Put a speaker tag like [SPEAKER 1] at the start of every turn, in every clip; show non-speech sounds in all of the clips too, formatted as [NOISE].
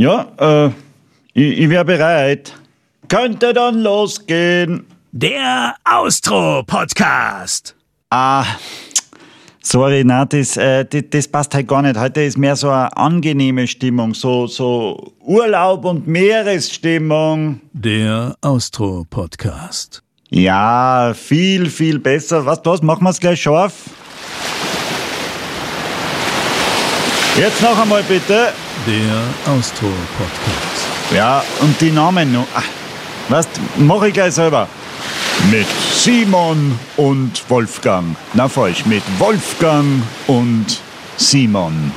[SPEAKER 1] Ja, äh, ich, ich wäre bereit. Könnte dann losgehen.
[SPEAKER 2] Der Austro-Podcast.
[SPEAKER 1] Ah, sorry, na, das, äh, das, das passt halt gar nicht. Heute ist mehr so eine angenehme Stimmung, so, so Urlaub und Meeresstimmung.
[SPEAKER 2] Der Austro-Podcast.
[SPEAKER 1] Ja, viel, viel besser. Was, was, machen wir es gleich scharf? Jetzt noch einmal bitte.
[SPEAKER 2] Der Austro-Podcast.
[SPEAKER 1] Ja, und die Namen noch. Ach, was, mach ich gleich selber. Mit Simon und Wolfgang. Na falsch, mit Wolfgang und Simon.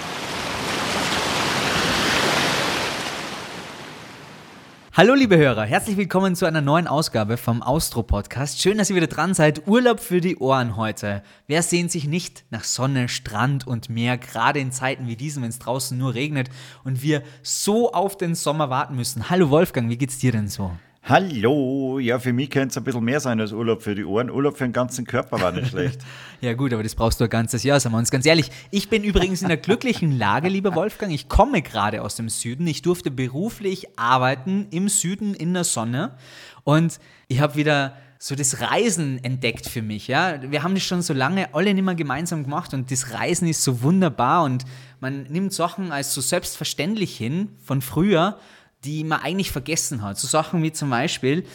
[SPEAKER 3] Hallo liebe Hörer, herzlich willkommen zu einer neuen Ausgabe vom Austro Podcast. Schön, dass ihr wieder dran seid. Urlaub für die Ohren heute. Wer sehnt sich nicht nach Sonne, Strand und Meer, gerade in Zeiten wie diesen, wenn es draußen nur regnet und wir so auf den Sommer warten müssen. Hallo Wolfgang, wie geht's dir denn so?
[SPEAKER 1] Hallo, ja, für mich könnte es ein bisschen mehr sein als Urlaub für die Ohren. Urlaub für den ganzen Körper war nicht schlecht. [LAUGHS]
[SPEAKER 3] ja, gut, aber das brauchst du ein ganzes Jahr, sagen wir uns ganz ehrlich. Ich bin übrigens in der glücklichen Lage, lieber Wolfgang. Ich komme gerade aus dem Süden. Ich durfte beruflich arbeiten im Süden in der Sonne und ich habe wieder so das Reisen entdeckt für mich. Ja? Wir haben das schon so lange alle nicht mehr gemeinsam gemacht und das Reisen ist so wunderbar und man nimmt Sachen als so selbstverständlich hin von früher die man eigentlich vergessen hat. So Sachen wie zum Beispiel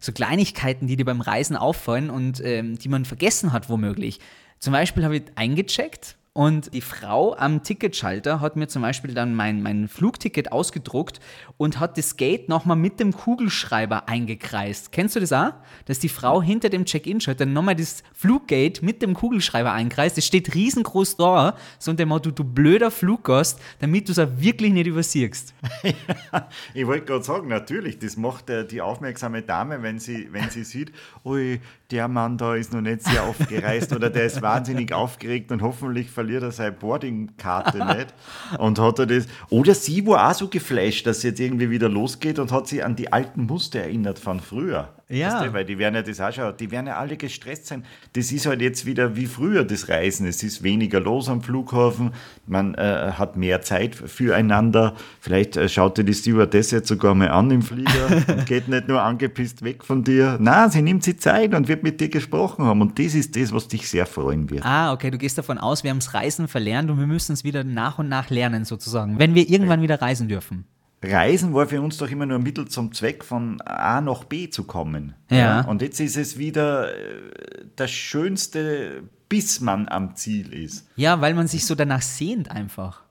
[SPEAKER 3] so Kleinigkeiten, die dir beim Reisen auffallen und ähm, die man vergessen hat womöglich. Zum Beispiel habe ich eingecheckt und die Frau am Ticketschalter hat mir zum Beispiel dann mein, mein Flugticket ausgedruckt und hat das Gate nochmal mit dem Kugelschreiber eingekreist. Kennst du das auch? Dass die Frau hinter dem Check-In-Schalter nochmal das Fluggate mit dem Kugelschreiber einkreist. Das steht riesengroß da, so unter dem Motto, du blöder Fluggast, damit du es auch wirklich nicht übersiegst. [LAUGHS]
[SPEAKER 1] ich wollte gerade sagen, natürlich, das macht äh, die aufmerksame Dame, wenn sie, wenn sie sieht, ui, der Mann da ist noch nicht sehr aufgereist oder der ist wahnsinnig [LAUGHS] aufgeregt und hoffentlich verliert verliert er seine Boardingkarte nicht. [LAUGHS] Und hat er das. Oder sie war auch so geflasht, dass es jetzt irgendwie wieder losgeht und hat sich an die alten Muster erinnert von früher. Ja. Du, weil die werden ja das auch schon, die werden ja alle gestresst sein. Das ist halt jetzt wieder wie früher das Reisen. Es ist weniger los am Flughafen, man äh, hat mehr Zeit füreinander. Vielleicht äh, schaut dir die Stewardess jetzt sogar mal an im Flieger und [LAUGHS] geht nicht nur angepisst weg von dir. Na, sie nimmt sich Zeit und wird mit dir gesprochen haben. Und das ist das, was dich sehr freuen wird.
[SPEAKER 3] Ah, okay, du gehst davon aus, wir haben das Reisen verlernt und wir müssen es wieder nach und nach lernen, sozusagen, wenn wir irgendwann wieder reisen dürfen.
[SPEAKER 1] Reisen war für uns doch immer nur ein Mittel zum Zweck, von A nach B zu kommen.
[SPEAKER 3] Ja.
[SPEAKER 1] Und jetzt ist es wieder äh, das Schönste, bis man am Ziel ist.
[SPEAKER 3] Ja, weil man sich so danach sehnt einfach.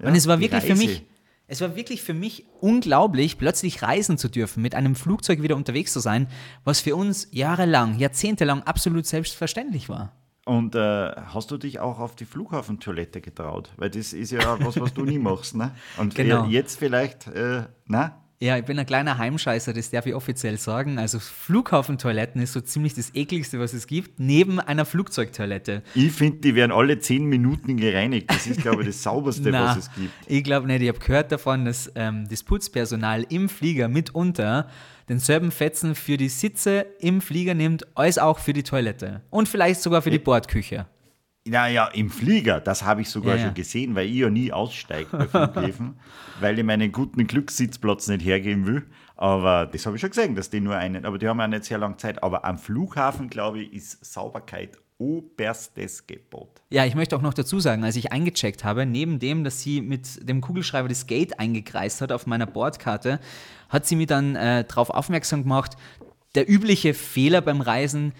[SPEAKER 3] Ja, und es war wirklich für mich, es war wirklich für mich unglaublich, plötzlich reisen zu dürfen, mit einem Flugzeug wieder unterwegs zu sein, was für uns jahrelang, jahrzehntelang absolut selbstverständlich war.
[SPEAKER 1] Und äh, hast du dich auch auf die Flughafentoilette getraut? Weil das ist ja was, was du nie machst, ne? Und genau. jetzt vielleicht, äh, na?
[SPEAKER 3] Ja, ich bin ein kleiner Heimscheißer, das darf ich offiziell sagen. Also Flughafentoiletten ist so ziemlich das ekligste, was es gibt, neben einer Flugzeugtoilette.
[SPEAKER 1] Ich finde, die werden alle zehn Minuten gereinigt. Das ist, glaube ich, das [LAUGHS] sauberste, Na, was es gibt.
[SPEAKER 3] Ich glaube nicht. Ich habe gehört davon, dass ähm, das Putzpersonal im Flieger mitunter denselben Fetzen für die Sitze im Flieger nimmt, als auch für die Toilette. Und vielleicht sogar für die Bordküche.
[SPEAKER 1] Naja, im Flieger, das habe ich sogar ja, schon gesehen, weil ich ja nie aussteige bei Flughäfen, [LAUGHS] weil ich meinen guten Glückssitzplatz nicht hergeben will. Aber das habe ich schon gesehen, dass die nur einen, aber die haben ja nicht sehr lange Zeit. Aber am Flughafen, glaube ich, ist Sauberkeit oberstes Gebot.
[SPEAKER 3] Ja, ich möchte auch noch dazu sagen, als ich eingecheckt habe, neben dem, dass sie mit dem Kugelschreiber das Gate eingekreist hat auf meiner Bordkarte, hat sie mir dann äh, darauf aufmerksam gemacht, der übliche Fehler beim Reisen,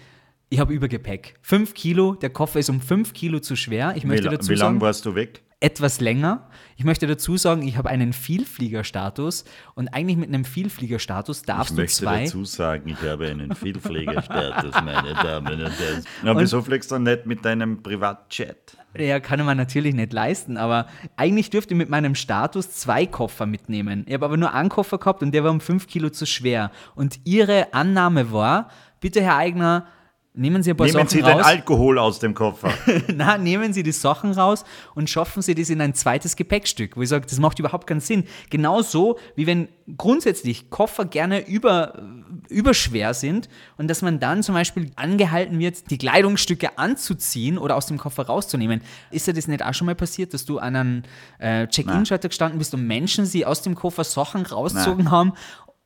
[SPEAKER 3] ich habe Übergepäck. Fünf Kilo, der Koffer ist um fünf Kilo zu schwer. Ich möchte
[SPEAKER 1] wie,
[SPEAKER 3] dazu
[SPEAKER 1] wie lange warst du weg?
[SPEAKER 3] Etwas länger. Ich möchte dazu sagen, ich habe einen Vielfliegerstatus und eigentlich mit einem Vielfliegerstatus darfst du zwei.
[SPEAKER 1] Ich möchte dazu sagen, ich habe einen Vielfliegerstatus, meine Damen und Herren. Na, wieso fliegst du nicht mit deinem Privatjet?
[SPEAKER 3] Ja, kann man natürlich nicht leisten, aber eigentlich dürfte ich mit meinem Status zwei Koffer mitnehmen. Ich habe aber nur einen Koffer gehabt und der war um fünf Kilo zu schwer. Und ihre Annahme war, bitte Herr Eigner, Nehmen Sie ein paar
[SPEAKER 1] Nehmen
[SPEAKER 3] Sachen
[SPEAKER 1] Sie den
[SPEAKER 3] raus.
[SPEAKER 1] Alkohol aus dem Koffer. [LAUGHS]
[SPEAKER 3] Na, nehmen Sie die Sachen raus und schaffen Sie das in ein zweites Gepäckstück, wo ich sage, das macht überhaupt keinen Sinn. Genauso wie wenn grundsätzlich Koffer gerne über, überschwer sind und dass man dann zum Beispiel angehalten wird, die Kleidungsstücke anzuziehen oder aus dem Koffer rauszunehmen. Ist dir das nicht auch schon mal passiert, dass du an einem äh, Check-In-Schalter gestanden bist und Menschen sie aus dem Koffer Sachen rausgezogen haben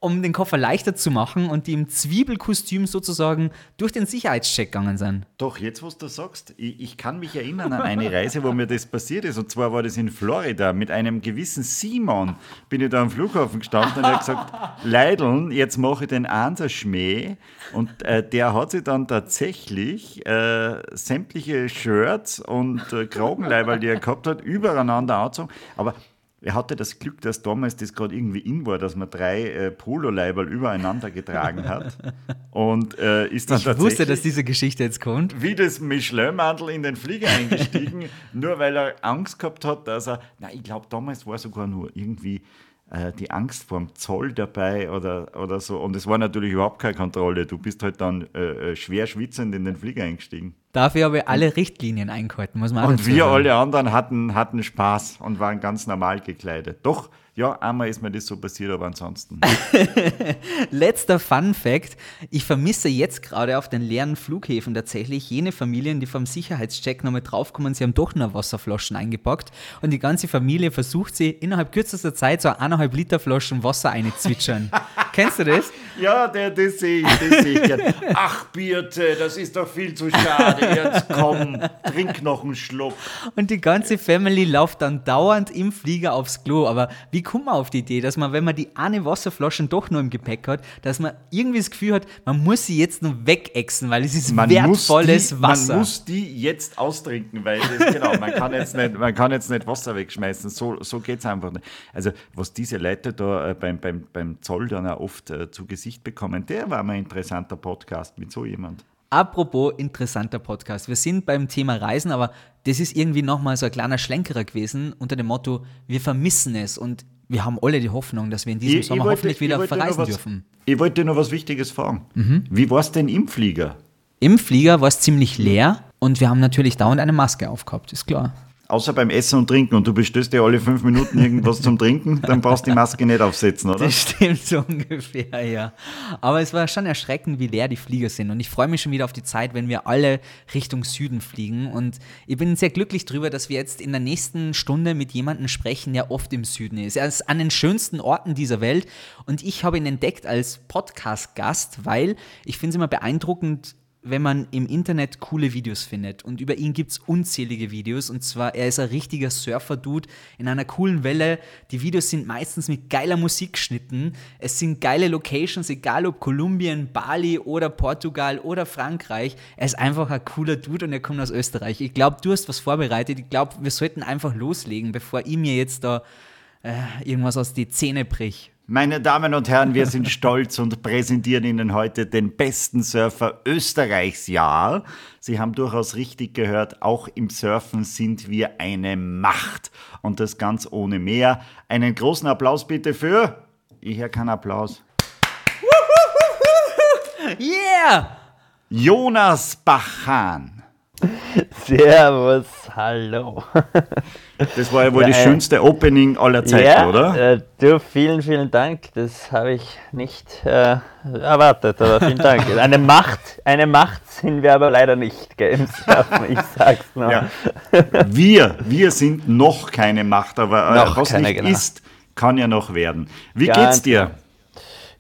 [SPEAKER 3] um den Koffer leichter zu machen und die im Zwiebelkostüm sozusagen durch den Sicherheitscheck gegangen sind.
[SPEAKER 1] Doch, jetzt, was du sagst, ich, ich kann mich erinnern an eine Reise, wo mir das passiert ist. Und zwar war das in Florida. Mit einem gewissen Simon bin ich da am Flughafen gestanden und er hat gesagt, [LAUGHS] Leideln, jetzt mache ich den Anser Schmäh. Und äh, der hat sich dann tatsächlich äh, sämtliche Shirts und äh, Kragenleiberl, die er gehabt hat, übereinander angezogen. Aber er hatte das Glück, dass damals das gerade irgendwie in war, dass man drei äh, Pololeiberl übereinander getragen hat. Und äh, ist dann
[SPEAKER 3] Ich
[SPEAKER 1] tatsächlich
[SPEAKER 3] wusste, dass diese Geschichte jetzt kommt.
[SPEAKER 1] wie das Michelin-Mandel in den Flieger eingestiegen, [LAUGHS] nur weil er Angst gehabt hat, dass er, na, ich glaube, damals war sogar nur irgendwie äh, die Angst vor dem Zoll dabei oder, oder so. Und es war natürlich überhaupt keine Kontrolle. Du bist halt dann äh, äh, schwer schwitzend in den Flieger eingestiegen.
[SPEAKER 3] Dafür habe ich alle Richtlinien eingehalten, muss man
[SPEAKER 1] Und wir
[SPEAKER 3] sagen.
[SPEAKER 1] alle anderen hatten, hatten Spaß und waren ganz normal gekleidet. Doch, ja, einmal ist mir das so passiert, aber ansonsten. [LAUGHS]
[SPEAKER 3] Letzter Fun Fact: Ich vermisse jetzt gerade auf den leeren Flughäfen tatsächlich jene Familien, die vom Sicherheitscheck nochmal draufkommen, sie haben doch nur Wasserflaschen eingepackt und die ganze Familie versucht sie innerhalb kürzester Zeit so eineinhalb Liter Flaschen Wasser einzwitschern. [LAUGHS] Kennst du das?
[SPEAKER 1] Ja, der, das sehe ich, das sehe ich gern. Ach, Birte, das ist doch viel zu schade. Jetzt komm, trink noch einen Schluck.
[SPEAKER 3] Und die ganze Family läuft dann dauernd im Flieger aufs Klo. Aber wie kommt man auf die Idee, dass man, wenn man die eine Wasserflasche doch nur im Gepäck hat, dass man irgendwie das Gefühl hat, man muss sie jetzt nur wegexen, weil es ist wertvolles
[SPEAKER 1] muss die,
[SPEAKER 3] Wasser.
[SPEAKER 1] Man muss die jetzt austrinken, weil das, genau, man kann jetzt nicht, man kann jetzt nicht Wasser wegschmeißen. So, so geht es einfach nicht. Also, was diese Leute da äh, beim, beim, beim Zoll dann auch oft äh, zu Gesicht bekommen, der war mal ein interessanter Podcast mit so jemand.
[SPEAKER 3] Apropos interessanter Podcast. Wir sind beim Thema Reisen, aber das ist irgendwie nochmal so ein kleiner Schlenkerer gewesen unter dem Motto, wir vermissen es und wir haben alle die Hoffnung, dass wir in diesem Sommer
[SPEAKER 1] wollte-
[SPEAKER 3] hoffentlich wieder
[SPEAKER 1] ich
[SPEAKER 3] verreisen
[SPEAKER 1] was,
[SPEAKER 3] dürfen.
[SPEAKER 1] Ich wollte noch was Wichtiges fragen. Wie war es denn im Flieger?
[SPEAKER 3] Im Flieger war es ziemlich leer und wir haben natürlich dauernd eine Maske aufgehabt, ist klar.
[SPEAKER 1] Außer beim Essen und Trinken und du bestellst dir alle fünf Minuten irgendwas zum Trinken, dann brauchst du die Maske nicht aufsetzen, oder?
[SPEAKER 3] Das stimmt so [LAUGHS] ungefähr, ja. Aber es war schon erschreckend, wie leer die Flieger sind. Und ich freue mich schon wieder auf die Zeit, wenn wir alle Richtung Süden fliegen. Und ich bin sehr glücklich darüber, dass wir jetzt in der nächsten Stunde mit jemandem sprechen, der oft im Süden ist. Er ist an den schönsten Orten dieser Welt. Und ich habe ihn entdeckt als Podcast-Gast, weil ich finde es immer beeindruckend, wenn man im Internet coole Videos findet. Und über ihn gibt es unzählige Videos. Und zwar, er ist ein richtiger Surfer-Dude in einer coolen Welle. Die Videos sind meistens mit geiler Musik geschnitten. Es sind geile Locations, egal ob Kolumbien, Bali oder Portugal oder Frankreich. Er ist einfach ein cooler Dude und er kommt aus Österreich. Ich glaube, du hast was vorbereitet. Ich glaube, wir sollten einfach loslegen, bevor ich mir jetzt da äh, irgendwas aus die Zähne brich.
[SPEAKER 1] Meine Damen und Herren, wir sind stolz und präsentieren Ihnen heute den besten Surfer Österreichs. Ja, Sie haben durchaus richtig gehört, auch im Surfen sind wir eine Macht. Und das ganz ohne mehr. Einen großen Applaus bitte für. Ich höre keinen Applaus.
[SPEAKER 3] Yeah!
[SPEAKER 1] Jonas Bachan. [LAUGHS]
[SPEAKER 4] Servus, hallo.
[SPEAKER 1] Das war ja wohl
[SPEAKER 4] Ja,
[SPEAKER 1] das schönste Opening aller Zeiten,
[SPEAKER 4] ja,
[SPEAKER 1] oder?
[SPEAKER 4] Äh, du, vielen, vielen Dank. Das habe ich nicht äh, erwartet, aber vielen Dank. [LAUGHS] Eine Macht, eine Macht sind wir aber leider nicht, gell, Surfen, ich sag's nur.
[SPEAKER 1] Ja. Wir, wir sind noch keine Macht, aber äh,
[SPEAKER 4] Noch
[SPEAKER 1] was
[SPEAKER 4] keine,
[SPEAKER 1] nicht
[SPEAKER 4] genau.
[SPEAKER 1] ist, kann ja noch werden. Wie
[SPEAKER 4] Ganz
[SPEAKER 1] geht's dir?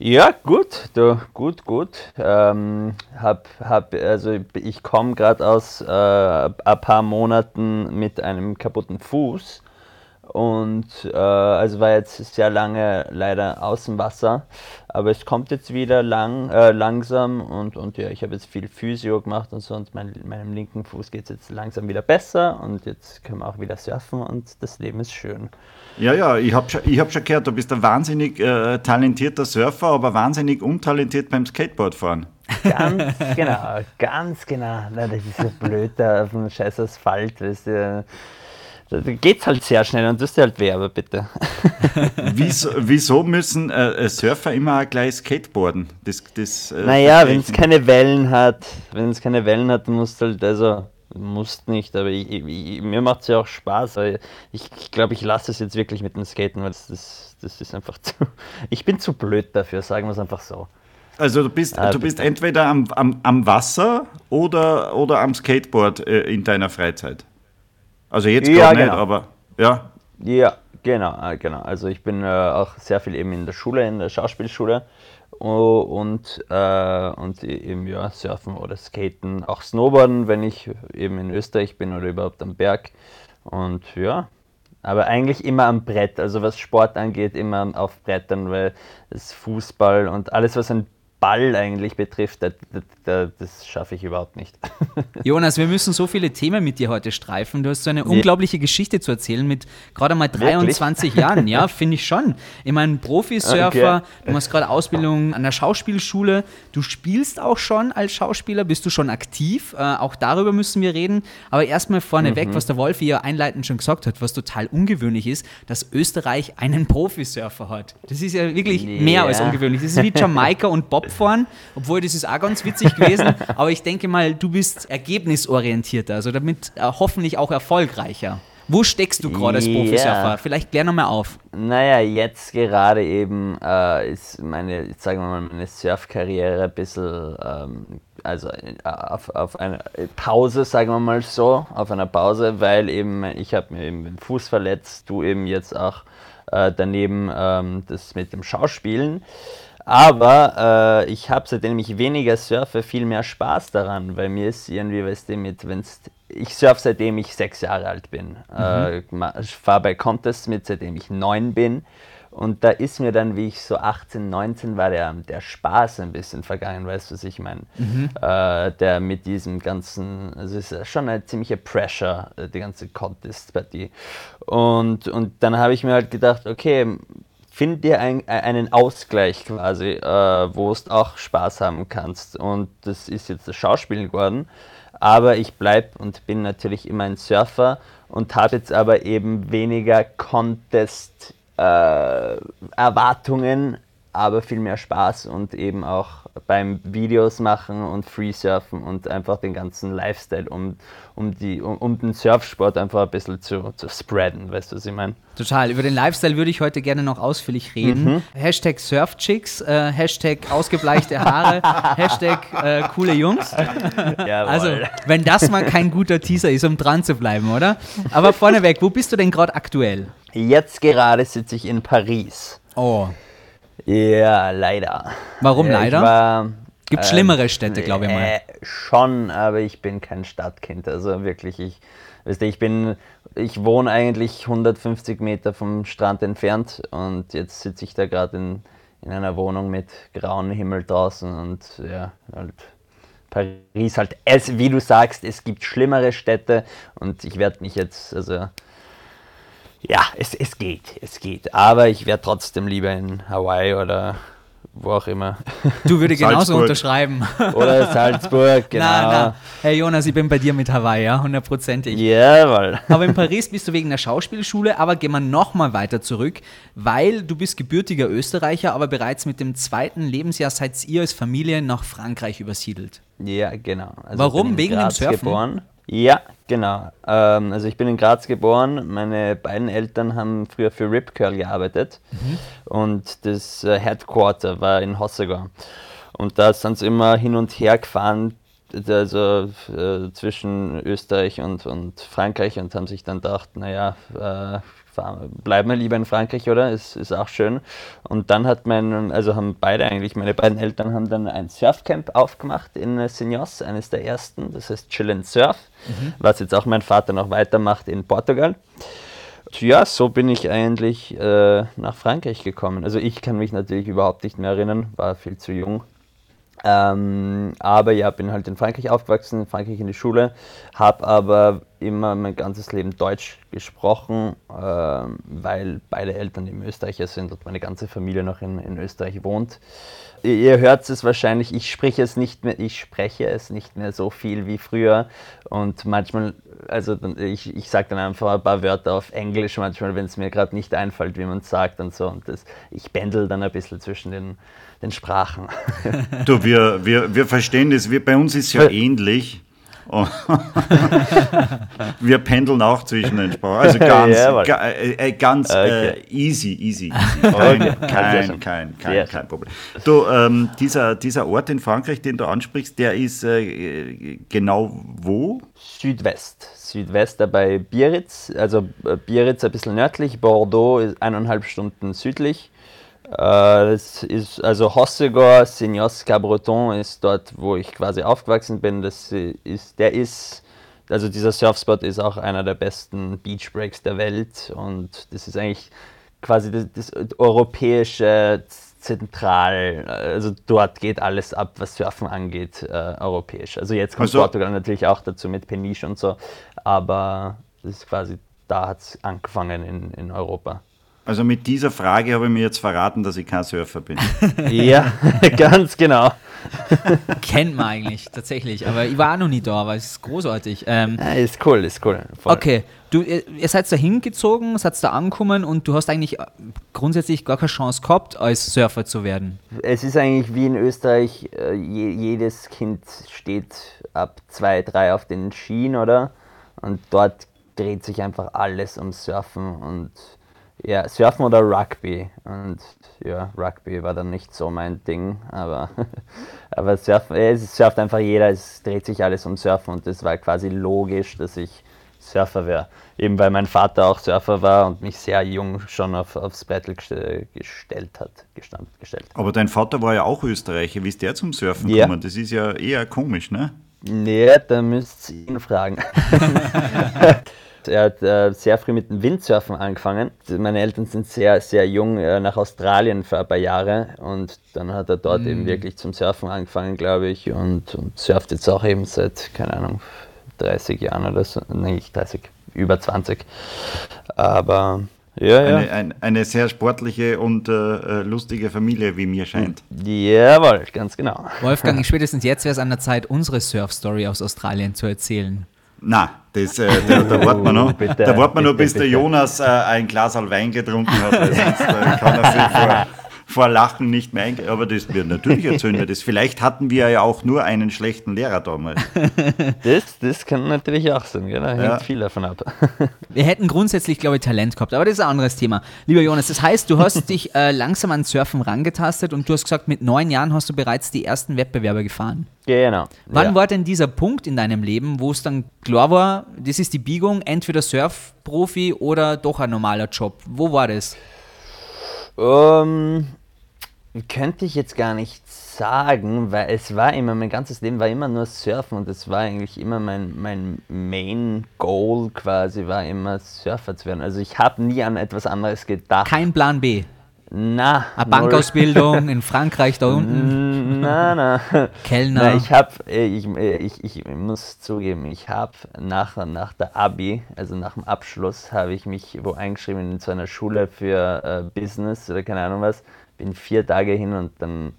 [SPEAKER 4] Ja, gut, du, gut, gut. Ähm, hab, hab, also ich komme gerade aus äh, ein paar Monaten mit einem kaputten Fuß und äh, also war jetzt sehr lange leider aus dem Wasser, aber es kommt jetzt wieder lang, äh, langsam und, und ja, ich habe jetzt viel Physio gemacht und so und mein, meinem linken Fuß geht es jetzt langsam wieder besser und jetzt können wir auch wieder surfen und das Leben ist schön.
[SPEAKER 1] Ja, ja, ich habe schon, ich hab schon gehört, du bist ein wahnsinnig äh, talentierter Surfer, aber wahnsinnig untalentiert beim Skateboardfahren.
[SPEAKER 4] Ganz [LAUGHS] genau, ganz genau. Na, das ist so blöd da auf dem scheiß Asphalt, weißt du. da geht's halt sehr schnell und das ist halt weh, aber bitte. [LAUGHS] [LAUGHS]
[SPEAKER 1] Wieso, wieso müssen äh, Surfer immer gleich skateboarden? Das, das, äh,
[SPEAKER 4] naja, wenn es keine Wellen hat, wenn es keine Wellen hat, dann musst du halt, also musst nicht, aber ich, ich, mir macht es ja auch Spaß. Ich ich, glaube, ich lasse es jetzt wirklich mit dem Skaten, weil das, das, das ist einfach [LAUGHS] zu. Ich bin zu blöd dafür, sagen wir es einfach so.
[SPEAKER 1] Also du bist,
[SPEAKER 4] Ah,
[SPEAKER 1] du bist
[SPEAKER 4] bitte.
[SPEAKER 1] entweder am, am, am Wasser oder, oder am Skateboard äh, in deiner Freizeit. Also jetzt
[SPEAKER 4] Ja,
[SPEAKER 1] gerade nicht,
[SPEAKER 4] genau.
[SPEAKER 1] aber ja.
[SPEAKER 4] Ja, genau, äh, genau. Also ich bin äh, auch sehr viel eben in der Schule, in der Schauspielschule und, äh, und eben ja, surfen oder skaten, auch snowboarden, wenn ich eben in Österreich bin oder überhaupt am Berg. Und ja, aber eigentlich immer am Brett, also was Sport angeht, immer auf Brettern, weil das Fußball und alles, was ein Ball eigentlich betrifft, das, das, das schaffe ich überhaupt nicht. [LAUGHS]
[SPEAKER 3] Jonas, wir müssen so viele Themen mit dir heute streifen. Du hast so eine unglaubliche Geschichte zu erzählen mit gerade mal 23 Jahren. Ja, [LAUGHS] finde ich schon. Ich meine, Profisurfer,
[SPEAKER 4] Okay.
[SPEAKER 3] du machst gerade Ausbildung an der Schauspielschule. Du spielst auch schon als Schauspieler, bist du schon aktiv. Äh, auch darüber müssen wir reden. Aber erstmal vorneweg,
[SPEAKER 4] Mhm.
[SPEAKER 3] was der Wolfi ja einleitend schon gesagt hat, was total ungewöhnlich ist, dass Österreich einen Profisurfer hat. Das ist ja wirklich mehr als
[SPEAKER 4] Ja.
[SPEAKER 3] ungewöhnlich. Das ist wie Jamaika und Bobfahren, obwohl das ist auch ganz witzig gewesen. [LAUGHS] Aber ich denke mal, du bist ergebnisorientierter, also damit äh, hoffentlich auch erfolgreicher. Wo steckst du gerade als. Profisurfer? Vielleicht klär nochmal auf.
[SPEAKER 4] Naja, jetzt gerade eben äh, ist meine, sagen wir mal, meine Surfkarriere ein bisschen, ähm, also äh, auf, auf eine Pause, sagen wir mal so, auf einer Pause, weil eben ich habe mir eben den Fuß verletzt, du eben jetzt auch äh, daneben ähm, das mit dem Schauspielen. Aber äh, ich habe, seitdem ich weniger surfe, viel mehr Spaß daran, weil mir ist irgendwie, weißt du, mit, wenn's, ich surfe seitdem ich sechs Jahre alt bin. Äh, ma- ich fahre bei Contests mit, seitdem ich neun bin. Und da ist mir dann, wie ich so 18, 19 war, der, der Spaß ein bisschen vergangen, weißt du, was ich meine? Äh, der mit diesem ganzen, also es ist schon eine ziemliche Pressure, äh, die ganze Contest-Partie. Und, und dann habe ich mir halt gedacht, okay, find dir ein, einen Ausgleich quasi, äh, wo du auch Spaß haben kannst. Und das ist jetzt das Schauspielen geworden. Aber ich bleibe und bin natürlich immer ein Surfer und habe jetzt aber eben weniger Contest äh, aber viel mehr Spaß und eben auch beim Videos machen und Freesurfen und einfach den ganzen Lifestyle um, um, die, um, um den Surfsport einfach ein bisschen zu, zu spreaden, weißt du, was ich meine?
[SPEAKER 3] Total. Über den Lifestyle würde ich heute gerne noch ausführlich reden. Hashtag Surfchicks, äh, Hashtag ausgebleichte Haare, [LAUGHS] Hashtag äh, coole Jungs. Also, wenn das mal kein guter Teaser ist, um dran zu bleiben, oder? Aber vorneweg, wo bist du denn gerade aktuell?
[SPEAKER 4] Jetzt gerade sitze ich in Paris.
[SPEAKER 3] Oh,
[SPEAKER 4] Ja, leider.
[SPEAKER 3] Warum
[SPEAKER 4] ich
[SPEAKER 3] leider?
[SPEAKER 4] War,
[SPEAKER 3] Gibt schlimmere Städte, glaube ich mal.
[SPEAKER 4] Äh, schon, aber ich bin kein Stadtkind. Also wirklich, ich, weißt du, ich bin, ich wohne eigentlich 150 Meter vom Strand entfernt und jetzt sitze ich da gerade in, in einer Wohnung mit grauem Himmel draußen und ja, halt Paris halt, es, wie du sagst, es gibt schlimmere Städte und ich werde mich jetzt, also ja, es, es geht, es geht. Aber ich wäre trotzdem lieber in Hawaii oder wo auch immer.
[SPEAKER 3] Du würde [LAUGHS] genauso unterschreiben.
[SPEAKER 4] Oder Salzburg, genau. [LAUGHS]
[SPEAKER 3] Na, na. Hey Jonas, ich bin bei dir mit Hawaii, ja, hundertprozentig.
[SPEAKER 4] Jawohl. [LAUGHS]
[SPEAKER 3] Aber in Paris bist du wegen der Schauspielschule, aber gehen wir nochmal weiter zurück, weil du bist gebürtiger Österreicher, aber bereits mit dem zweiten Lebensjahr seid ihr als Familie nach Frankreich übersiedelt.
[SPEAKER 4] Ja, genau. Also
[SPEAKER 3] Warum? Wegen dem
[SPEAKER 4] Graz
[SPEAKER 3] Surfen?
[SPEAKER 4] Geboren. Ja, genau. Ähm, also ich bin in Graz geboren. Meine beiden Eltern haben früher für Rip Curl gearbeitet
[SPEAKER 3] Mhm.
[SPEAKER 4] und das äh, Headquarter war in Hossegor. Und da sind sie immer hin und her gefahren, also äh, zwischen Österreich und, und Frankreich und haben sich dann gedacht, naja, äh, bleiben wir lieber in Frankreich, oder? Ist, ist auch schön. Und dann hat mein, also haben beide eigentlich, meine beiden Eltern haben dann ein Surfcamp aufgemacht in Signos, eines der ersten, das heißt Chill and Surf, was jetzt auch mein Vater noch weitermacht in Portugal. Ja, so bin ich eigentlich äh, nach Frankreich gekommen. Also ich kann mich natürlich überhaupt nicht mehr erinnern, war viel zu jung. Ähm, aber ja, bin halt in Frankreich aufgewachsen, in Frankreich in die Schule, habe aber immer mein ganzes Leben Deutsch gesprochen, ähm, weil beide Eltern eben Österreicher sind und meine ganze Familie noch in, in Österreich wohnt. Ihr, hört es wahrscheinlich, ich spreche es nicht mehr, ich spreche es nicht mehr so viel wie früher und manchmal, also ich, ich sage dann einfach ein paar Wörter auf Englisch manchmal, wenn es mir gerade nicht einfällt, wie man es sagt und so und das, ich pendel dann ein bisschen zwischen den, den Sprachen. [LAUGHS]
[SPEAKER 1] Du, wir, wir, wir verstehen das, wir, bei uns ist es ja ähnlich. [LAUGHS] Wir pendeln auch zwischen den Sprachen. Also [LAUGHS] ganz,
[SPEAKER 4] Jawohl.
[SPEAKER 1] ga, äh, äh, ganz
[SPEAKER 4] Okay.
[SPEAKER 1] äh, easy, easy, easy. Kein, kein, kein, kein, kein Problem. Du, ähm, dieser, dieser Ort in Frankreich, den du ansprichst, der ist äh, genau wo?
[SPEAKER 4] Südwest. Südwest bei Biarritz, also äh, Biarritz ein bisschen nördlich, Bordeaux ist eineinhalb Stunden südlich. Äh, Das ist also Hossegor, Signos Cabreton ist dort, wo ich quasi aufgewachsen bin. Das ist, der ist, also dieser Surfspot ist auch einer der besten Beachbreaks der Welt und das ist eigentlich quasi das, das europäische Zentral, also dort geht alles ab, was Surfen angeht, äh, europäisch. Also jetzt kommt
[SPEAKER 1] Also-
[SPEAKER 4] Portugal natürlich auch dazu mit Peniche und so, aber das ist quasi, da hat es angefangen in, in Europa.
[SPEAKER 1] Also mit dieser Frage habe ich mir jetzt verraten, dass ich kein Surfer bin. [LAUGHS]
[SPEAKER 4] ja, [LAUGHS] ganz genau. [LAUGHS]
[SPEAKER 3] Kennt man eigentlich, tatsächlich. Aber ich war auch noch nie da, aber es ist großartig. Ähm,
[SPEAKER 4] Ja, ist cool, ist cool. Voll.
[SPEAKER 3] okay, du, ihr, ihr seid da hingezogen, seid da angekommen und du hast eigentlich äh, grundsätzlich gar keine Chance gehabt, als Surfer zu werden.
[SPEAKER 4] Es ist eigentlich wie in Österreich, äh, je, jedes Kind steht ab zwei, drei auf den Skien, oder? Und dort dreht sich einfach alles um Surfen und ja, Surfen oder Rugby. Und ja, Rugby war dann nicht so mein Ding, aber, [LAUGHS] aber Surfen, es surft einfach jeder, es dreht sich alles um Surfen und das war quasi logisch, dass ich Surfer wäre. Eben weil mein Vater auch Surfer war und mich sehr jung schon auf, aufs gest- gestellt hat. Gestand, gestellt.
[SPEAKER 1] Aber dein Vater war ja auch Österreicher. Wie ist der zum Surfen
[SPEAKER 4] Ja.
[SPEAKER 1] gekommen? Das ist ja eher komisch, ne?
[SPEAKER 4] Nee, da müsst ihr ihn fragen. [LAUGHS] [LAUGHS] er hat äh, sehr früh mit dem Windsurfen angefangen. Meine Eltern sind sehr, sehr jung äh, nach Australien für ein paar Jahre und dann hat er dort eben wirklich zum Surfen angefangen, glaube ich, und, und surft jetzt auch eben seit, keine Ahnung, 30 Jahren oder so. Nee, nicht 30, über 20. Aber ja, ja.
[SPEAKER 1] Eine, ein, eine sehr sportliche und äh, äh, lustige Familie, wie mir scheint.
[SPEAKER 4] Jawohl, ganz genau. [LAUGHS]
[SPEAKER 3] Wolfgang, spätestens jetzt wäre es an der Zeit, unsere Surf-Story aus Australien zu erzählen.
[SPEAKER 1] Na, das, äh, da, da warten wir noch.
[SPEAKER 4] bitte,
[SPEAKER 1] da warten wir noch,
[SPEAKER 4] bitte,
[SPEAKER 1] bis der
[SPEAKER 4] bitte.
[SPEAKER 1] Jonas äh, ein Glas Wein getrunken hat, sonst äh, kann er sich vor, vor Lachen nicht mehr eingehen. Aber das wird natürlich erzählen wir das. Vielleicht hatten wir ja auch nur einen schlechten Lehrer damals.
[SPEAKER 4] Das, das kann natürlich auch sein, gell? da hängt
[SPEAKER 1] Ja.
[SPEAKER 4] viel davon ab. [LAUGHS]
[SPEAKER 3] Wir hätten grundsätzlich, glaube ich, Talent gehabt, aber das ist ein anderes Thema. Lieber Jonas, das heißt, du hast dich äh, langsam an Surfen rangetastet und du hast gesagt, mit neun Jahren hast du bereits die ersten Wettbewerbe gefahren.
[SPEAKER 4] genau.
[SPEAKER 3] Wann
[SPEAKER 4] ja.
[SPEAKER 3] war denn dieser Punkt in deinem Leben, wo es dann klar war, das ist die Biegung, entweder Surfprofi oder doch ein normaler Job? Wo war das?
[SPEAKER 4] Ähm, könnte ich jetzt gar nicht sagen, weil es war immer, mein ganzes Leben war immer nur Surfen und es war eigentlich immer mein, mein Main Goal quasi, war immer Surfer zu werden. Also ich habe nie an etwas anderes gedacht.
[SPEAKER 3] Kein Plan B.
[SPEAKER 4] na,
[SPEAKER 3] Eine. Bankausbildung in [LAUGHS] Frankreich da unten.
[SPEAKER 4] Na, na.
[SPEAKER 3] Kellner.
[SPEAKER 4] Na, ich habe, ich, äh, ich, ich muss zugeben, ich habe nach, nach der Abi, also nach dem Abschluss, habe ich mich wo eingeschrieben in so einer Schule für äh, Business oder keine Ahnung was. Bin vier Tage hin und dann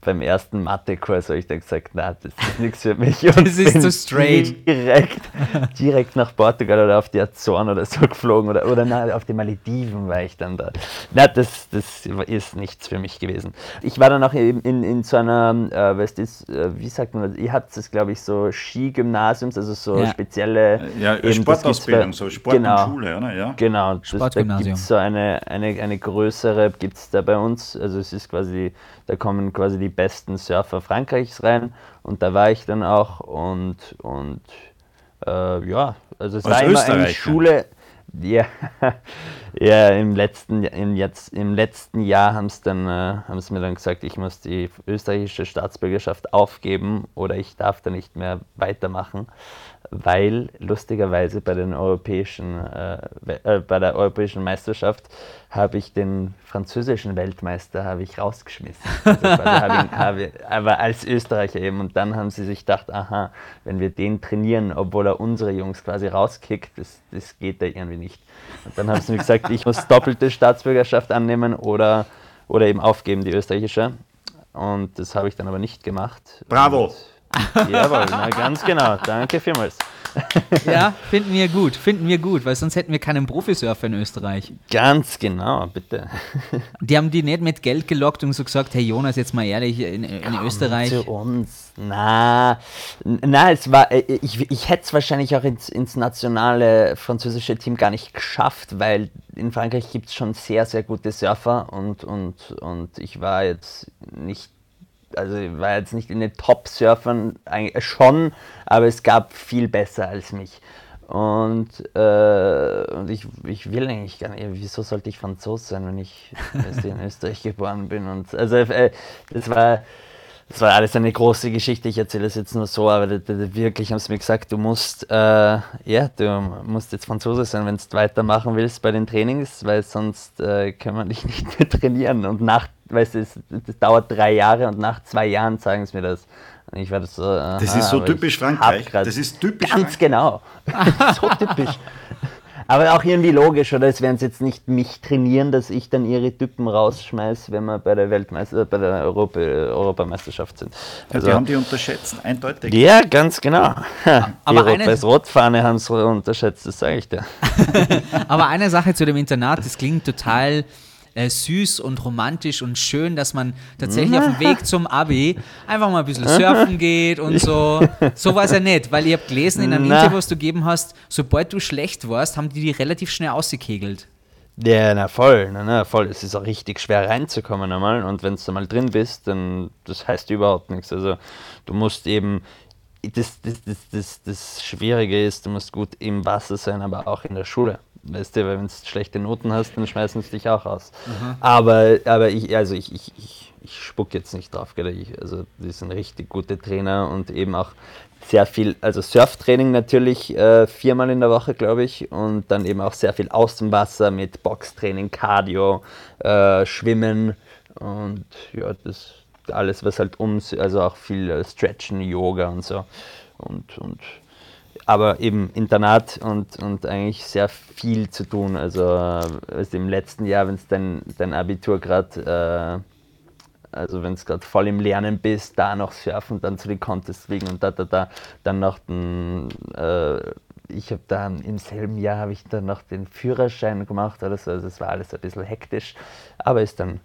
[SPEAKER 4] beim ersten Mathekurs habe ich dann gesagt, na, das ist nichts für mich. [LAUGHS] Und
[SPEAKER 3] Das ist zu straight.
[SPEAKER 4] Direkt, [LAUGHS] direkt nach Portugal oder auf die Azoren oder so [LAUGHS] geflogen oder, oder na, auf die Malediven war ich dann da. Na, das, das ist nichts für mich gewesen. Ich war dann auch in, in, in so einer, äh, weißt du, äh, wie sagt man das? Ihr habt es, glaube ich, so Skigymnasiums, also so
[SPEAKER 3] Ja.
[SPEAKER 4] spezielle.
[SPEAKER 1] Ja,
[SPEAKER 4] eben,
[SPEAKER 1] Sportausbildung, so Sport
[SPEAKER 4] genau.
[SPEAKER 1] und Schule, oder? Ja.
[SPEAKER 4] Genau, das, da
[SPEAKER 3] Sportgymnasium.
[SPEAKER 4] gibt es so eine, eine, eine größere, gibt es da bei uns. Also es ist quasi, da kommen quasi die besten Surfer Frankreichs rein und da war ich dann auch und, und äh, ja, also es
[SPEAKER 1] Als
[SPEAKER 4] war immer eine
[SPEAKER 1] Österreicher?
[SPEAKER 4] Schule, Ja, [LAUGHS] ja im, letzten, im, jetzt, im letzten Jahr haben dann, äh, haben sie mir dann gesagt, ich muss die österreichische Staatsbürgerschaft aufgeben oder ich darf da nicht mehr weitermachen weil lustigerweise bei, den europäischen, äh, äh, bei der europäischen Meisterschaft habe ich den französischen Weltmeister habe ich rausgeschmissen. Also hab ihn, hab, aber als Österreicher eben. Und dann haben sie sich gedacht, aha, wenn wir den trainieren, obwohl er unsere Jungs quasi rauskickt, das, das geht da irgendwie nicht. Und dann haben sie mir gesagt, ich muss doppelte Staatsbürgerschaft annehmen oder, oder eben aufgeben, die österreichische. Und das habe ich dann aber nicht gemacht.
[SPEAKER 1] Bravo!
[SPEAKER 4] Und [LAUGHS] Jawohl, na ganz genau. Danke vielmals. [LAUGHS]
[SPEAKER 3] Ja, finden wir gut, finden wir gut, weil sonst hätten wir keinen Profisurfer in Österreich.
[SPEAKER 4] Ganz genau, bitte. [LAUGHS]
[SPEAKER 3] Die haben die nicht mit Geld gelockt und so gesagt, hey Jonas, jetzt mal ehrlich, in, in
[SPEAKER 4] Komm
[SPEAKER 3] Österreich.
[SPEAKER 4] Zu uns. Na, na, es war, äh, ich, ich hätte es wahrscheinlich auch ins, ins nationale französische Team gar nicht geschafft, weil in Frankreich gibt es schon sehr, sehr gute Surfer und, und, und ich war jetzt nicht also ich war jetzt nicht in den Top-Surfern, schon, aber es gab viel besser als mich. Und, äh, und ich, ich will eigentlich gar nicht, wieso sollte ich Franzos sein, wenn ich in [LAUGHS] Österreich geboren bin? Und also äh, das war das war alles eine große Geschichte. Ich erzähle es jetzt nur so, aber die, die, wirklich haben sie mir gesagt, du musst, äh, ja, du musst jetzt Franzose sein, wenn du weitermachen willst bei den Trainings, weil sonst äh, können wir dich [LAUGHS] nicht mehr trainieren. Und nach, weißt du, es, das dauert drei Jahre und nach zwei Jahren sagen sie mir das. Und ich war das so. Aha,
[SPEAKER 1] das ist so typisch Frankreich. Das ist typisch.
[SPEAKER 4] Ganz Frankreich. genau. [LAUGHS] so typisch. Aber auch irgendwie logisch, oder? Es werden sie jetzt nicht mich trainieren, dass ich dann ihre Typen rausschmeiße, wenn wir bei der Weltmeister, äh, bei der Europa, Europameisterschaft sind.
[SPEAKER 1] Also, ja, die haben die unterschätzt, eindeutig.
[SPEAKER 4] Ja, ganz genau. [LAUGHS]
[SPEAKER 3] Aber
[SPEAKER 4] die Rot-Weiß-Rot-Fahne haben es unterschätzt, das sage ich dir. [LAUGHS]
[SPEAKER 3] Aber eine Sache zu dem Internat, das klingt total äh, süß und romantisch und schön, dass man tatsächlich auf dem Weg [LAUGHS] zum Abi einfach mal ein bisschen surfen geht und so. [LAUGHS] So war es ja nicht, weil ihr habt gelesen in einem. Interview, was du gegeben hast, sobald du schlecht warst, haben die die relativ schnell ausgekegelt.
[SPEAKER 4] Ja, na voll, na, na voll. Es ist auch richtig schwer reinzukommen einmal und wenn du mal drin bist, dann das heißt überhaupt nichts. Also du musst eben das, das, das, das, das Schwierige ist, du musst gut im Wasser sein, aber auch in der Schule. Weißt du, weil wenn du schlechte Noten hast, dann schmeißen sie dich auch aus. Mhm. Aber, aber ich, also ich, ich, ich, ich spuck jetzt nicht drauf, gell? Ich, also die sind richtig gute Trainer und eben auch sehr viel, also Surftraining natürlich äh, viermal in der Woche, glaube ich, und dann eben auch sehr viel aus dem Wasser mit Boxtraining, Cardio, äh, Schwimmen und ja, das alles, was halt um, also auch viel äh, Stretchen, Yoga und so. Und, und aber eben Internat und, und eigentlich sehr viel zu tun. Also, also im letzten Jahr, wenn es dein, dein Abitur gerade, äh, also wenn es gerade voll im Lernen bist, da noch surfen, dann zu den Contests fliegen und da, da, da, dann noch den, äh, ich habe dann im selben Jahr habe ich dann noch den Führerschein gemacht, also es war alles ein bisschen hektisch, aber ist dann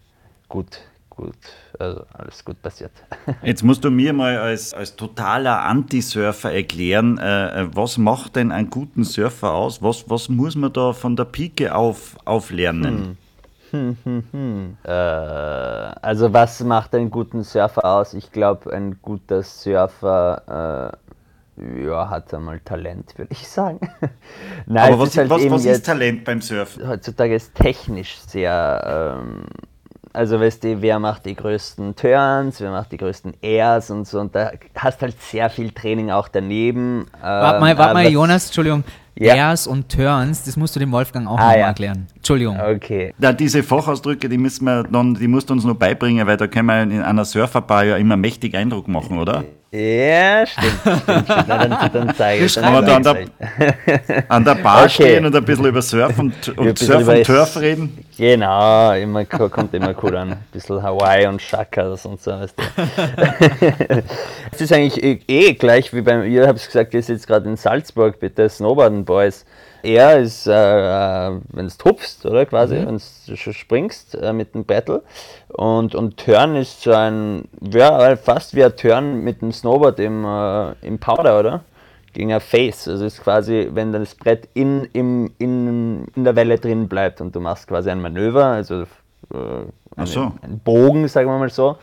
[SPEAKER 4] gut gut, also alles gut passiert. [LAUGHS]
[SPEAKER 1] Jetzt musst du mir mal als, als totaler Anti-Surfer erklären, äh, was macht denn einen guten Surfer aus? Was, was muss man da von der Pike auf auflernen?
[SPEAKER 4] Hm. Hm, hm, hm. Äh, also was macht einen guten Surfer aus? Ich glaube, ein guter Surfer äh, ja, hat einmal Talent, würde ich sagen. [LAUGHS]
[SPEAKER 1] Nein, Aber was, ist, halt was, was ist Talent beim Surfen?
[SPEAKER 4] Heutzutage ist technisch sehr ähm, also weißt du, wer macht die größten Turns, wer macht die größten Airs und so. Und da hast halt sehr viel Training auch daneben.
[SPEAKER 3] Warte mal, wart mal Jonas, Entschuldigung. Ja. Airs und Turns, das musst du dem Wolfgang auch ah, noch ja. erklären. Entschuldigung.
[SPEAKER 4] Okay.
[SPEAKER 1] Ja, diese Fachausdrücke, die müssen wir dann, die musst du uns noch beibringen, weil da können wir in einer Surferbar ja immer mächtig Eindruck machen, oder?
[SPEAKER 4] Ja, stimmt. stimmt, stimmt. Na, dann, dann zeige ich
[SPEAKER 1] Aber da an der, an der Bar okay. stehen und ein bisschen über Surf und, und Surf und Turf reden.
[SPEAKER 4] Genau, immer, kommt immer cool an. Ein bisschen Hawaii und Shakas und so. Weißt du. [LAUGHS] Es ist eigentlich eh, gleich wie beim, ihr habt gesagt, ihr sitzt gerade in Salzburg, bitte, Snowboarden Boys. Er ist, äh, äh wenn du hupfst, oder quasi, mhm. wenn du springst äh, mit dem Battle. Und, und Turn ist so ein, ja, fast wie ein Turn mit dem Snowboard im, äh, im Powder, oder? Gegen ein Face. Also ist quasi, wenn das Brett in, im, in, in der Welle drin bleibt und du machst quasi ein Manöver, also äh, einen,
[SPEAKER 1] so.
[SPEAKER 4] einen Bogen, sagen wir mal so.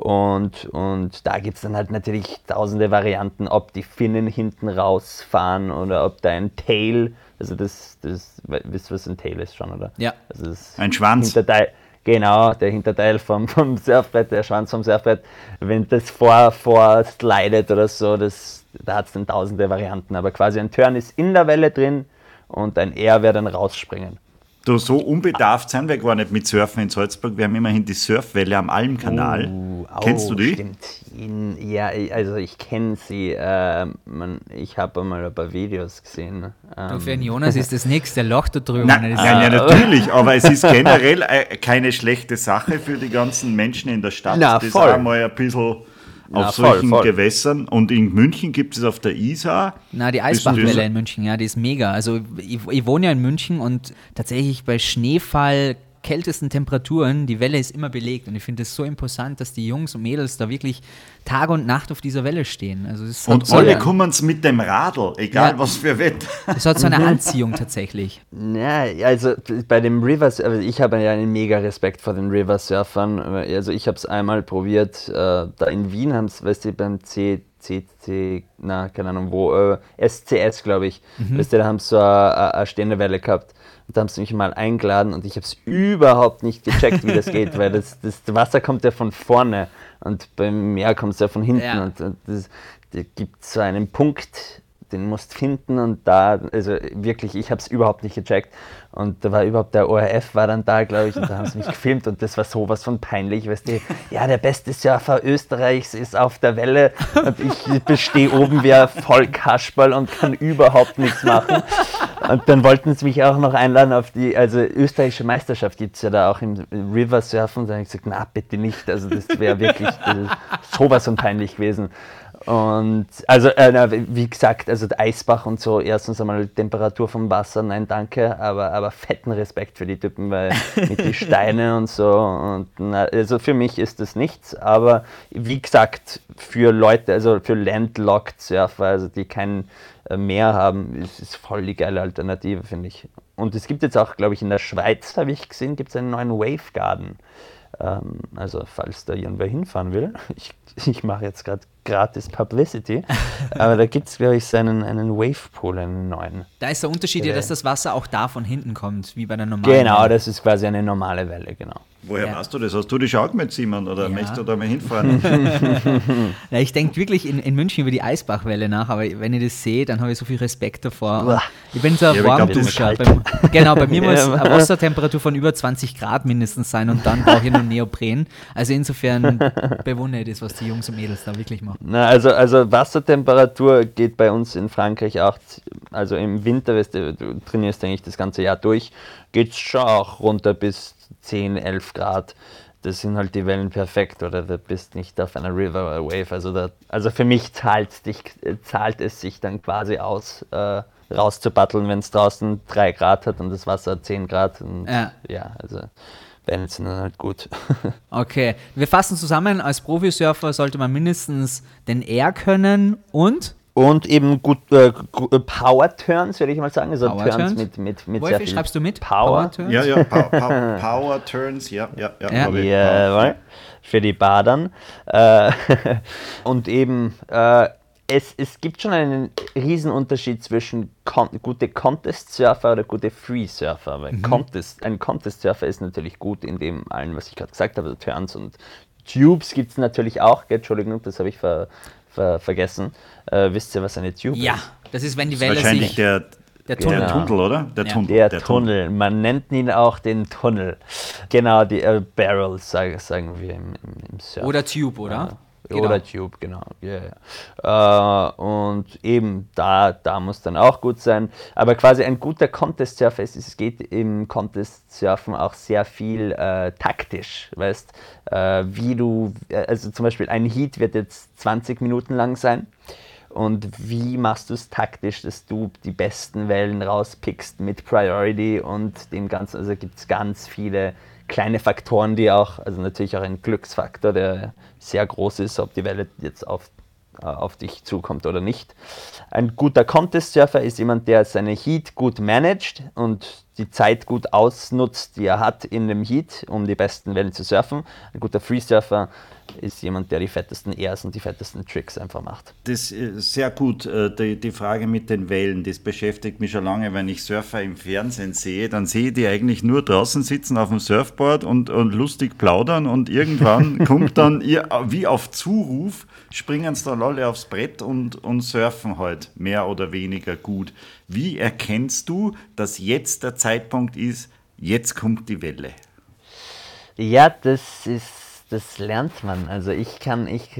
[SPEAKER 4] Und, und da gibt es dann halt natürlich tausende Varianten, ob die Finnen hinten rausfahren oder ob da ein Tail, also das, das wisst ihr, was ein Tail ist schon, oder?
[SPEAKER 3] Ja.
[SPEAKER 4] Also das
[SPEAKER 1] Ein Schwanz.
[SPEAKER 4] Hinterteil, genau, der Hinterteil vom, vom Surfbrett, der Schwanz vom Surfbrett, wenn das vor, vor slidet oder so, das, da hat es dann tausende Varianten. Aber quasi ein Turn ist in der Welle drin und ein Air wird dann rausspringen.
[SPEAKER 1] Du, so unbedarft sind wir gar nicht mit Surfen in Salzburg. Wir haben immerhin die Surfwelle am Almkanal.
[SPEAKER 4] Uh,
[SPEAKER 1] Kennst
[SPEAKER 4] oh,
[SPEAKER 1] du die?
[SPEAKER 4] Stimmt. In, ja, also ich kenne sie. Äh, man, ich habe einmal ein paar Videos gesehen. Ähm,
[SPEAKER 3] Für den Jonas ist das nichts, der lacht da drüber.
[SPEAKER 1] Nein, nein, ja, natürlich, [LAUGHS] aber es ist generell äh, keine schlechte Sache für die ganzen Menschen in der Stadt,
[SPEAKER 4] Na,
[SPEAKER 1] das
[SPEAKER 4] voll.
[SPEAKER 1] auch mal ein bisschen
[SPEAKER 4] Na,
[SPEAKER 1] auf
[SPEAKER 4] voll,
[SPEAKER 1] solchen
[SPEAKER 4] voll.
[SPEAKER 1] Gewässern. Und in München gibt es auf der Isar.
[SPEAKER 3] Na, die Eisbachwelle in München, ja, die ist mega. Also ich, ich wohne ja in München und tatsächlich bei Schneefall, kältesten Temperaturen, die Welle ist immer belegt und ich finde es so imposant, dass die Jungs und Mädels da wirklich Tag und Nacht auf dieser Welle stehen. Also es
[SPEAKER 1] Und
[SPEAKER 3] so
[SPEAKER 1] alle kommen mit dem Radl, egal
[SPEAKER 3] Ja.
[SPEAKER 1] was für Wetter.
[SPEAKER 3] es hat so eine [LAUGHS] Anziehung tatsächlich.
[SPEAKER 4] Ja, also bei dem River, also ich habe ja einen mega Respekt vor den River Surfern. Also ich habe es einmal probiert, äh, da in Wien haben es, weißt du, beim C, CC, na, keine Ahnung wo, äh, SCS, glaube ich, weißt du, da haben sie so eine, eine stehende Welle gehabt. Und da haben sie mich mal eingeladen und ich habe es überhaupt nicht gecheckt, wie das [LAUGHS] geht, weil das, das Wasser kommt ja von vorne und beim Meer kommt es ja von hinten
[SPEAKER 3] Ja.
[SPEAKER 4] und, und das, da gibt so einen Punkt, den musst finden und da, also wirklich, ich habe es überhaupt nicht gecheckt. Und da war überhaupt der ORF war dann da, glaube ich, und da haben sie mich [LAUGHS] gefilmt und das war sowas von peinlich, weißt du, ja, der beste Surfer Österreichs ist auf der Welle und ich stehe oben wie ein voll Kasperl und kann überhaupt nichts machen. Und dann wollten sie mich auch noch einladen auf die, also österreichische Meisterschaft gibt es ja da auch im River Surfen, da habe ich gesagt, na bitte nicht, also das wäre wirklich das sowas von peinlich gewesen. Und also, äh, na, wie gesagt, also der Eisbach und so, erstens einmal Temperatur vom Wasser, nein, danke, aber, aber fetten Respekt für die Typen, weil [LAUGHS] mit die Steine und so. Und na, also für mich ist das nichts, aber wie gesagt, für Leute, also für Landlocked Surfer, also die kein äh, Meer haben, ist es voll die geile Alternative, finde ich. Und es gibt jetzt auch, glaube ich, in der Schweiz, habe ich gesehen, gibt es einen neuen Wave Garden. Ähm, also falls da irgendwer hinfahren will, [LAUGHS] ich, ich mache jetzt gerade gratis Publicity, [LAUGHS] aber da gibt es, glaube ich, so einen, einen Wavepool, einen neuen.
[SPEAKER 3] Da ist der Unterschied ja, dass das Wasser auch da von hinten kommt, wie bei der normalen.
[SPEAKER 4] Genau,
[SPEAKER 3] Welle.
[SPEAKER 4] das ist quasi eine normale Welle, genau.
[SPEAKER 1] Woher
[SPEAKER 3] Ja.
[SPEAKER 1] weißt du das? Hast du die Schau mit Simon oder
[SPEAKER 3] Ja.
[SPEAKER 1] möchtest du da mal hinfahren? [LAUGHS]
[SPEAKER 3] Ja, ich denke wirklich in, in München über die Eisbachwelle nach, aber wenn ich das sehe, dann habe ich so viel Respekt davor.
[SPEAKER 4] Uah.
[SPEAKER 3] Ich bin so ein
[SPEAKER 1] Ja,
[SPEAKER 3] Warmduscher. [LAUGHS] Genau, bei mir [LAUGHS] muss
[SPEAKER 4] Ja.
[SPEAKER 3] eine Wassertemperatur von über 20 Grad mindestens sein und dann brauche ich nur Neopren. Also insofern bewundere ich das, was die Jungs und Mädels da wirklich machen.
[SPEAKER 4] Na, also, also Wassertemperatur geht bei uns in Frankreich auch, also im Winter, du trainierst eigentlich das ganze Jahr durch, geht es schon auch runter bis 10, 11 Grad. Das sind halt die Wellen perfekt oder du bist nicht auf einer River oder Wave. Also, da, also für mich zahlt, dich, äh, zahlt es sich dann quasi aus, äh, rauszubatteln, wenn es draußen 3 Grad hat und das Wasser 10 Grad. Und
[SPEAKER 3] Ja.
[SPEAKER 4] ja, also Wellen sind dann halt gut. [LAUGHS]
[SPEAKER 3] Okay, wir fassen zusammen, als Profisurfer sollte man mindestens den Air können und
[SPEAKER 4] Und eben gut äh, äh, Power Turns, würde ich mal sagen. Also
[SPEAKER 3] Power
[SPEAKER 4] Turns
[SPEAKER 3] Turns?
[SPEAKER 4] mit, mit, mit
[SPEAKER 3] Wolfi,
[SPEAKER 4] sehr viel
[SPEAKER 3] schreibst du mit?
[SPEAKER 4] Power.
[SPEAKER 3] Turns?
[SPEAKER 1] ja, ja, [LAUGHS] Power, Power, Power Turns, ja, ja, ja.
[SPEAKER 3] Ja.
[SPEAKER 4] Jawohl, für die Badern. Äh, [LAUGHS] und eben, äh, es, es gibt schon einen riesen Unterschied zwischen Con gute Contest-Surfer oder gute Free-Surfer. Weil Contest, ein Contest-Surfer ist natürlich gut in dem allen, was ich gerade gesagt habe, also Turns und Tubes gibt es natürlich auch. Gell? Entschuldigung, das habe ich ver, ver, vergessen. Äh, wisst ihr, was eine Tube
[SPEAKER 3] Ja,
[SPEAKER 4] ist?
[SPEAKER 3] das ist, wenn die Welle
[SPEAKER 1] wahrscheinlich
[SPEAKER 3] sich...
[SPEAKER 1] der,
[SPEAKER 3] der
[SPEAKER 1] der
[SPEAKER 3] Tunnel.
[SPEAKER 4] Genau.
[SPEAKER 1] Tunnel, oder? Der
[SPEAKER 3] Ja.
[SPEAKER 1] Tunnel.
[SPEAKER 4] Der, Tunnel. Man nennt ihn auch den Tunnel. Genau, die äh, Barrels, sag, sagen wir im, im, im Surf.
[SPEAKER 3] Oder Tube, oder?
[SPEAKER 4] Ja,
[SPEAKER 3] Genau.
[SPEAKER 4] Oder Tube, genau. Ja. Äh, und eben da, da muss dann auch gut sein. Aber quasi ein guter Contest-Surfer ist, es geht im Contest-Surfen auch sehr viel äh, taktisch, weißt äh, wie du, also zum Beispiel ein Heat wird jetzt 20 Minuten lang sein. Und wie machst du es taktisch, dass du die besten Wellen rauspickst mit Priority und dem Ganzen? Also gibt es ganz viele kleine Faktoren, die auch, also natürlich auch ein Glücksfaktor, der sehr groß ist, ob die Welle jetzt auf, äh, auf dich zukommt oder nicht. Ein guter Contest-Surfer ist jemand, der seine Heat gut managt und die Zeit gut ausnutzt, die er hat in dem Heat, um die besten Wellen zu surfen. Ein guter Freesurfer ist jemand, der die fettesten Airs und die fettesten Tricks einfach macht.
[SPEAKER 1] Das ist sehr gut. Äh, die, die Frage mit den Wellen, das beschäftigt mich schon lange. Wenn ich Surfer im Fernsehen sehe, dann sehe ich die eigentlich nur draußen sitzen auf dem Surfboard und, und lustig plaudern und irgendwann [LAUGHS] kommt dann ihr, wie auf Zuruf, springen sie dann alle aufs Brett und, und surfen halt mehr oder weniger gut. Wie erkennst du, dass jetzt der Zeitpunkt ist, jetzt kommt die Welle?
[SPEAKER 4] Ja, das ist das lernt man. Also ich kann, ich,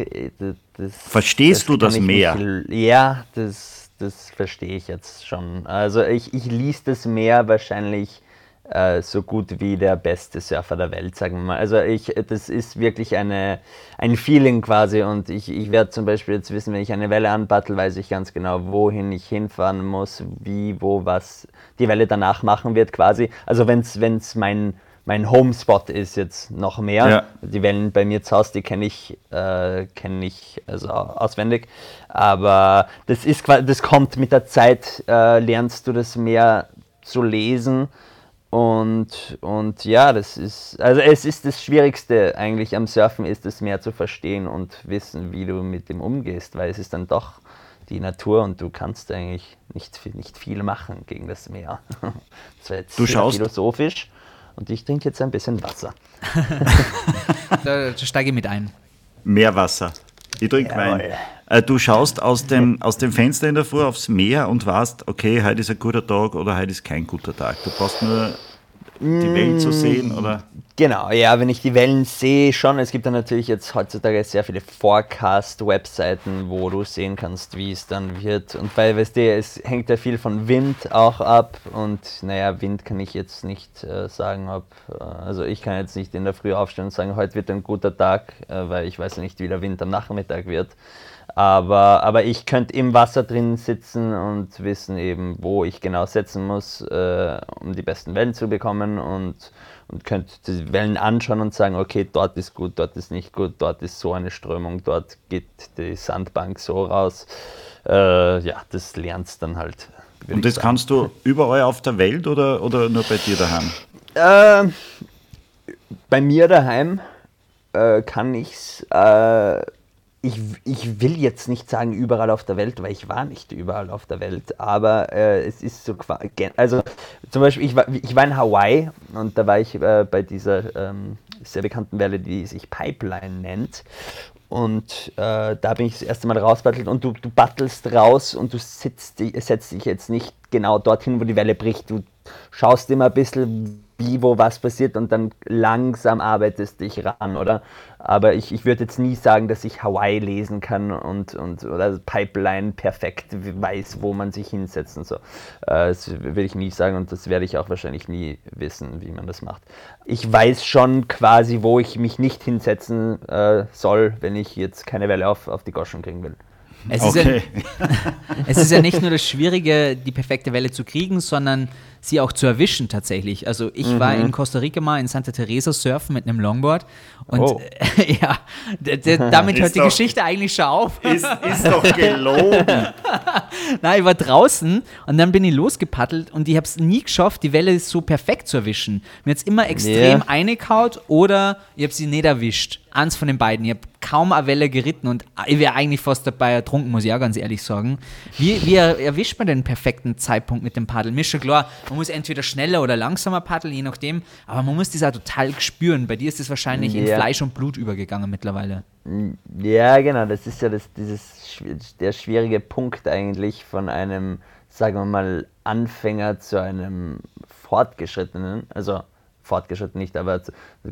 [SPEAKER 1] das, Verstehst das du das mehr?
[SPEAKER 4] Nicht, ja, das, das verstehe ich jetzt schon. Also ich, ich liest das mehr wahrscheinlich äh, so gut wie der beste Surfer der Welt, sagen wir mal. Also ich, das ist wirklich eine, ein Feeling quasi und ich, ich werde zum Beispiel jetzt wissen, wenn ich eine Welle anbattle, weiß ich ganz genau, wohin ich hinfahren muss, wie, wo, was die Welle danach machen wird quasi. Also wenn es mein mein Homespot ist jetzt noch mehr. Ja. Die Wellen bei mir zu Hause, die kenne ich, äh, kenn ich also auswendig. Aber das, ist, das kommt mit der Zeit, äh, lernst du das mehr zu lesen. Und, und ja, das ist, also es ist das Schwierigste eigentlich am Surfen, ist es mehr zu verstehen und wissen, wie du mit dem umgehst, weil es ist dann doch die Natur und du kannst eigentlich nicht, nicht viel machen gegen das Meer. [LAUGHS]
[SPEAKER 1] Das war jetzt du schaust,
[SPEAKER 4] philosophisch. Und ich trinke jetzt ein bisschen Wasser. [LAUGHS]
[SPEAKER 3] da, steige mit ein.
[SPEAKER 1] Mehr Wasser. Ich trinke Wein. Äh, du schaust aus dem, aus dem Fenster in der Früh aufs Meer und weißt, okay, heute ist ein guter Tag oder heute ist kein guter Tag. Du brauchst nur die Welt zu sehen, oder?
[SPEAKER 4] Genau, ja, wenn ich die Wellen sehe, schon. Es gibt dann natürlich jetzt heutzutage sehr viele Forecast-Webseiten, wo du sehen kannst, wie es dann wird. Und weil, weißt du, es hängt ja viel von Wind auch ab. Und naja, Wind kann ich jetzt nicht äh, sagen, ob. Äh, also, ich kann jetzt nicht in der Früh aufstehen und sagen, heute wird ein guter Tag, äh, weil ich weiß ja nicht, wie der Wind am Nachmittag wird. Aber, aber ich könnte im Wasser drin sitzen und wissen eben, wo ich genau setzen muss, äh, um die besten Wellen zu bekommen und, und könnte die Wellen anschauen und sagen, okay, dort ist gut, dort ist nicht gut, dort ist so eine Strömung, dort geht die Sandbank so raus. Äh, ja, das lernst dann halt.
[SPEAKER 1] Und das kannst du überall auf der Welt oder, oder nur bei dir daheim?
[SPEAKER 4] Äh, bei mir daheim äh, kann ich es äh, ich, ich will jetzt nicht sagen überall auf der Welt, weil ich war nicht überall auf der Welt, aber äh, es ist so also zum Beispiel ich war, ich war in Hawaii und da war ich äh, bei dieser ähm, sehr bekannten Welle, die sich Pipeline nennt. Und äh, da bin ich das erste Mal rausbattelt und du, du battelst raus und du sitzt, setzt dich jetzt nicht genau dorthin, wo die Welle bricht, du schaust immer ein bisschen wie, wo, was passiert und dann langsam arbeitest dich ran, oder? Aber ich, ich würde jetzt nie sagen, dass ich Hawaii lesen kann und, und oder Pipeline perfekt weiß, wo man sich hinsetzt und so. Äh, das würde ich nie sagen und das werde ich auch wahrscheinlich nie wissen, wie man das macht. Ich weiß schon quasi, wo ich mich nicht hinsetzen äh, soll, wenn ich jetzt keine Welle auf, auf die Goschen kriegen will.
[SPEAKER 3] Es, okay. ist ja, [LAUGHS] es ist ja nicht nur das Schwierige, die perfekte Welle zu kriegen, sondern sie auch zu erwischen tatsächlich. Also ich mhm. war in Costa Rica mal in Santa Teresa surfen mit einem Longboard und oh. [LAUGHS] ja, damit hört die doch, Geschichte eigentlich schon auf.
[SPEAKER 1] Ist, ist doch [LAUGHS] gelogen.
[SPEAKER 3] Nein, ich war draußen und dann bin ich losgepaddelt und ich habe es nie geschafft, die Welle so perfekt zu erwischen. Mir hat es immer extrem yeah. eingekaut oder ich habe sie nicht erwischt. Eins von den beiden. Ich habe kaum eine Welle geritten und ich wäre eigentlich fast dabei ertrunken, muss ich auch ganz ehrlich sagen. Wie, wie erwischt man den perfekten Zeitpunkt mit dem Paddel? Mir ist schon klar, man muss entweder schneller oder langsamer paddeln, je nachdem, aber man muss das auch total spüren. Bei dir ist es wahrscheinlich ja. in Fleisch und Blut übergegangen mittlerweile.
[SPEAKER 4] Ja, genau, das ist ja das, dieses, der schwierige Punkt eigentlich von einem, sagen wir mal, Anfänger zu einem Fortgeschrittenen. Also fortgeschritten nicht, aber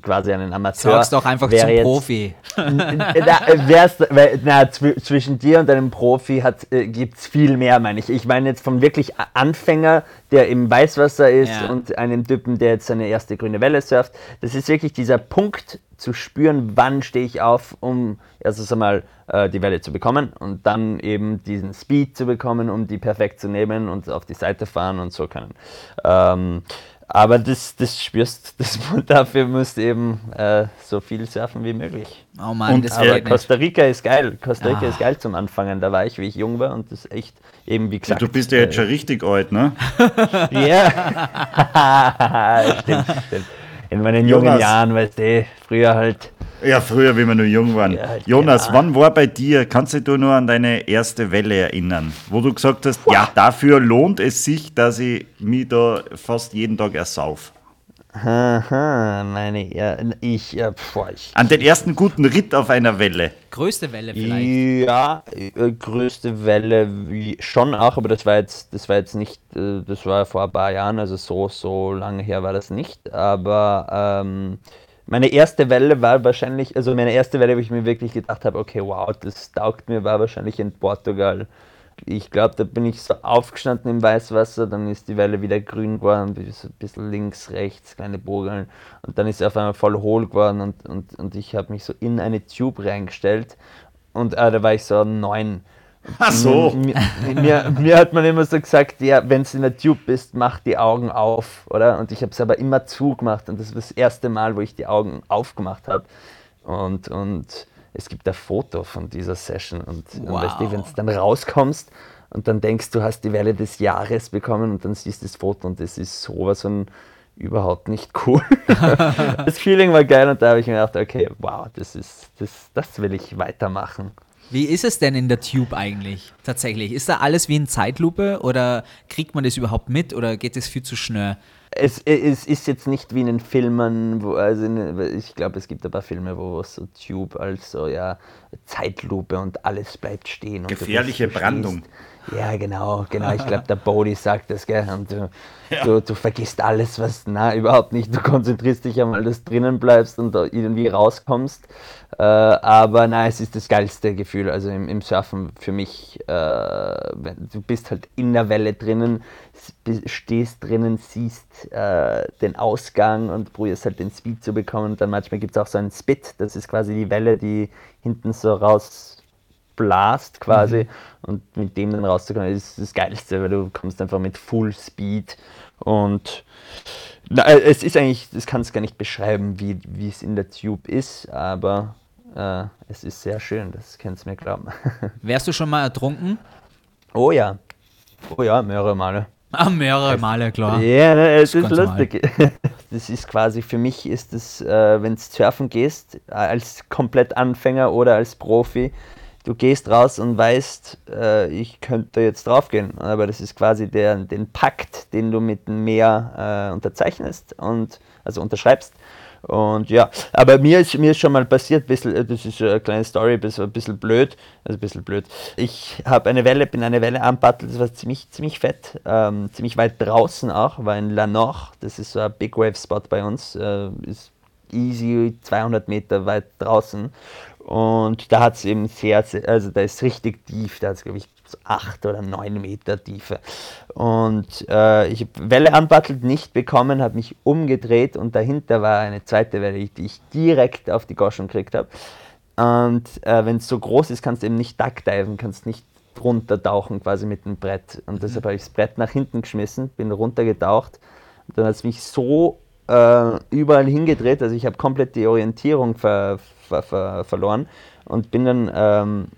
[SPEAKER 4] quasi einen Amateur.
[SPEAKER 3] Sag's doch einfach zum jetzt, Profi. [LAUGHS]
[SPEAKER 4] na, zwischen dir und einem Profi äh, gibt es viel mehr, meine ich. Ich meine jetzt vom wirklich Anfänger, der im Weißwasser ist ja. und einem Typen, der jetzt seine erste grüne Welle surft. Das ist wirklich dieser Punkt zu spüren, wann stehe ich auf, um erstens einmal äh, die Welle zu bekommen und dann eben diesen Speed zu bekommen, um die perfekt zu nehmen und auf die Seite fahren und so können. Ähm, Aber das, das spürst, [LAUGHS] das, dafür musst du eben äh, so viel surfen wie möglich.
[SPEAKER 3] Oh Mann,
[SPEAKER 1] Und,
[SPEAKER 3] das
[SPEAKER 1] äh,
[SPEAKER 4] Aber. Costa Rica ist geil. Costa Rica
[SPEAKER 3] Ah.
[SPEAKER 4] ist geil zum Anfangen. Da war ich, wie ich jung war und das ist echt, eben wie gesagt.
[SPEAKER 1] Du bist ja jetzt schon richtig alt, ne? [LAUGHS]
[SPEAKER 4] Ja. [LAUGHS] stimmt, stimmt. In meinen jungen
[SPEAKER 1] Jonas.
[SPEAKER 4] Jahren, weißt du, früher halt.
[SPEAKER 1] Ja, früher, wie wir noch jung waren.
[SPEAKER 4] Ja,
[SPEAKER 1] Jonas,
[SPEAKER 4] genau.
[SPEAKER 1] wann war bei dir, kannst du dich nur an deine erste Welle erinnern, wo du gesagt hast, ja, dafür lohnt es sich, dass ich mich da fast jeden Tag ersauf.
[SPEAKER 4] Aha, meine, ja, ich, ja, boah, ich
[SPEAKER 1] An den ersten guten Ritt auf einer Welle.
[SPEAKER 3] Größte Welle vielleicht.
[SPEAKER 4] Ja, äh, größte Welle wie, schon auch, aber das war jetzt, das war jetzt nicht, äh, das war vor ein paar Jahren, also so, so lange her war das nicht. Aber ähm, meine erste Welle war wahrscheinlich, also meine erste Welle, wo ich mir wirklich gedacht habe, okay, wow, das taugt mir, war wahrscheinlich in Portugal. Ich glaube, da bin ich so aufgestanden im Weißwasser, dann ist die Welle wieder grün geworden, so ein bisschen links, rechts, kleine Bogeln und dann ist sie auf einmal voll hohl geworden und, und, und ich habe mich so in eine Tube reingestellt und äh, da war ich so neun.
[SPEAKER 1] Ach so.
[SPEAKER 4] Mir, mir, mir hat man immer so gesagt, ja, wenn du in der Tube bist, mach die Augen auf, oder? Und ich habe es aber immer zugemacht und das war das erste Mal, wo ich die Augen aufgemacht habe. Und, und es gibt ein Foto von dieser Session und, und
[SPEAKER 3] Wow.
[SPEAKER 4] weißt du, wenn du dann rauskommst und dann denkst, du hast die Welle des Jahres bekommen und dann siehst du das Foto und das ist sowas von überhaupt nicht cool. [LAUGHS] [LAUGHS] das Feeling war geil und da habe ich mir gedacht, okay, wow, das ist, das, das will ich weitermachen.
[SPEAKER 3] Wie ist es denn in der Tube eigentlich tatsächlich? Ist da alles wie in Zeitlupe oder kriegt man das überhaupt mit oder geht es viel zu schnell?
[SPEAKER 4] Es, es ist jetzt nicht wie in den Filmen, wo, also in, ich glaube, es gibt ein paar Filme, wo so Tube als so, ja, Zeitlupe und alles bleibt stehen.
[SPEAKER 1] Gefährliche Brandung.
[SPEAKER 4] stehst- Ja, genau, genau. Ich glaube, der Bodhi sagt das, gell? Und du, du, du vergisst alles, was, na, überhaupt nicht. Du konzentrierst dich einmal, dass du drinnen bleibst und irgendwie rauskommst. Äh, aber nein, es ist das geilste Gefühl. Also im, im Surfen für mich, äh, du bist halt in der Welle drinnen, stehst drinnen, siehst äh, den Ausgang und probierst halt den Speed zu bekommen. Und dann manchmal gibt es auch so einen Spit, das ist quasi die Welle, die hinten so raus blast quasi und mit dem dann rauszukommen, ist das Geilste, weil du kommst einfach mit Full Speed und na, äh, es ist eigentlich, das kannst gar nicht beschreiben, wie, wie es in der Tube ist, aber äh, es ist sehr schön, das kannst du mir glauben. [LAUGHS]
[SPEAKER 3] Wärst du schon mal ertrunken?
[SPEAKER 4] oh ja, oh ja, mehrere Male.
[SPEAKER 3] Ah, mehrere Male, klar.
[SPEAKER 4] Ja, es ist
[SPEAKER 3] ganz
[SPEAKER 4] lustig. [LAUGHS] Das ist quasi, für mich ist es, äh, wenn du surfen gehst, äh, als komplett Anfänger oder als Profi, du gehst raus und weißt, äh, ich könnte jetzt draufgehen. Aber das ist quasi der, den Pakt, den du mit dem Meer äh, unterzeichnest und also unterschreibst. Und ja, aber mir ist, mir ist schon mal passiert, bisschen, äh, das ist eine kleine Story, ein bisschen blöd, also ein bisschen blöd. Ich habe eine Welle, bin eine Welle anpaddelt, das war ziemlich, ziemlich fett, ähm, ziemlich weit draußen auch, war in Lanoch, das ist so ein Big Wave Spot bei uns, äh, ist easy 200 Meter weit draußen. Und da hat es eben sehr, sehr, also da ist richtig tief, da hat es glaube ich so 8 oder 9 Meter Tiefe. Und äh, ich habe Welle anbattelt nicht bekommen, habe mich umgedreht und dahinter war eine zweite Welle, die ich direkt auf die Goschen gekriegt habe. Und äh, wenn es so groß ist, kannst du eben nicht duckdiven, kannst nicht runtertauchen quasi mit dem Brett. Und deshalb habe ich das Brett nach hinten geschmissen, bin runtergetaucht. Und dann hat es mich so äh, überall hingedreht, also ich habe komplett die Orientierung ver, ver, ver, verloren und bin dann, ähm,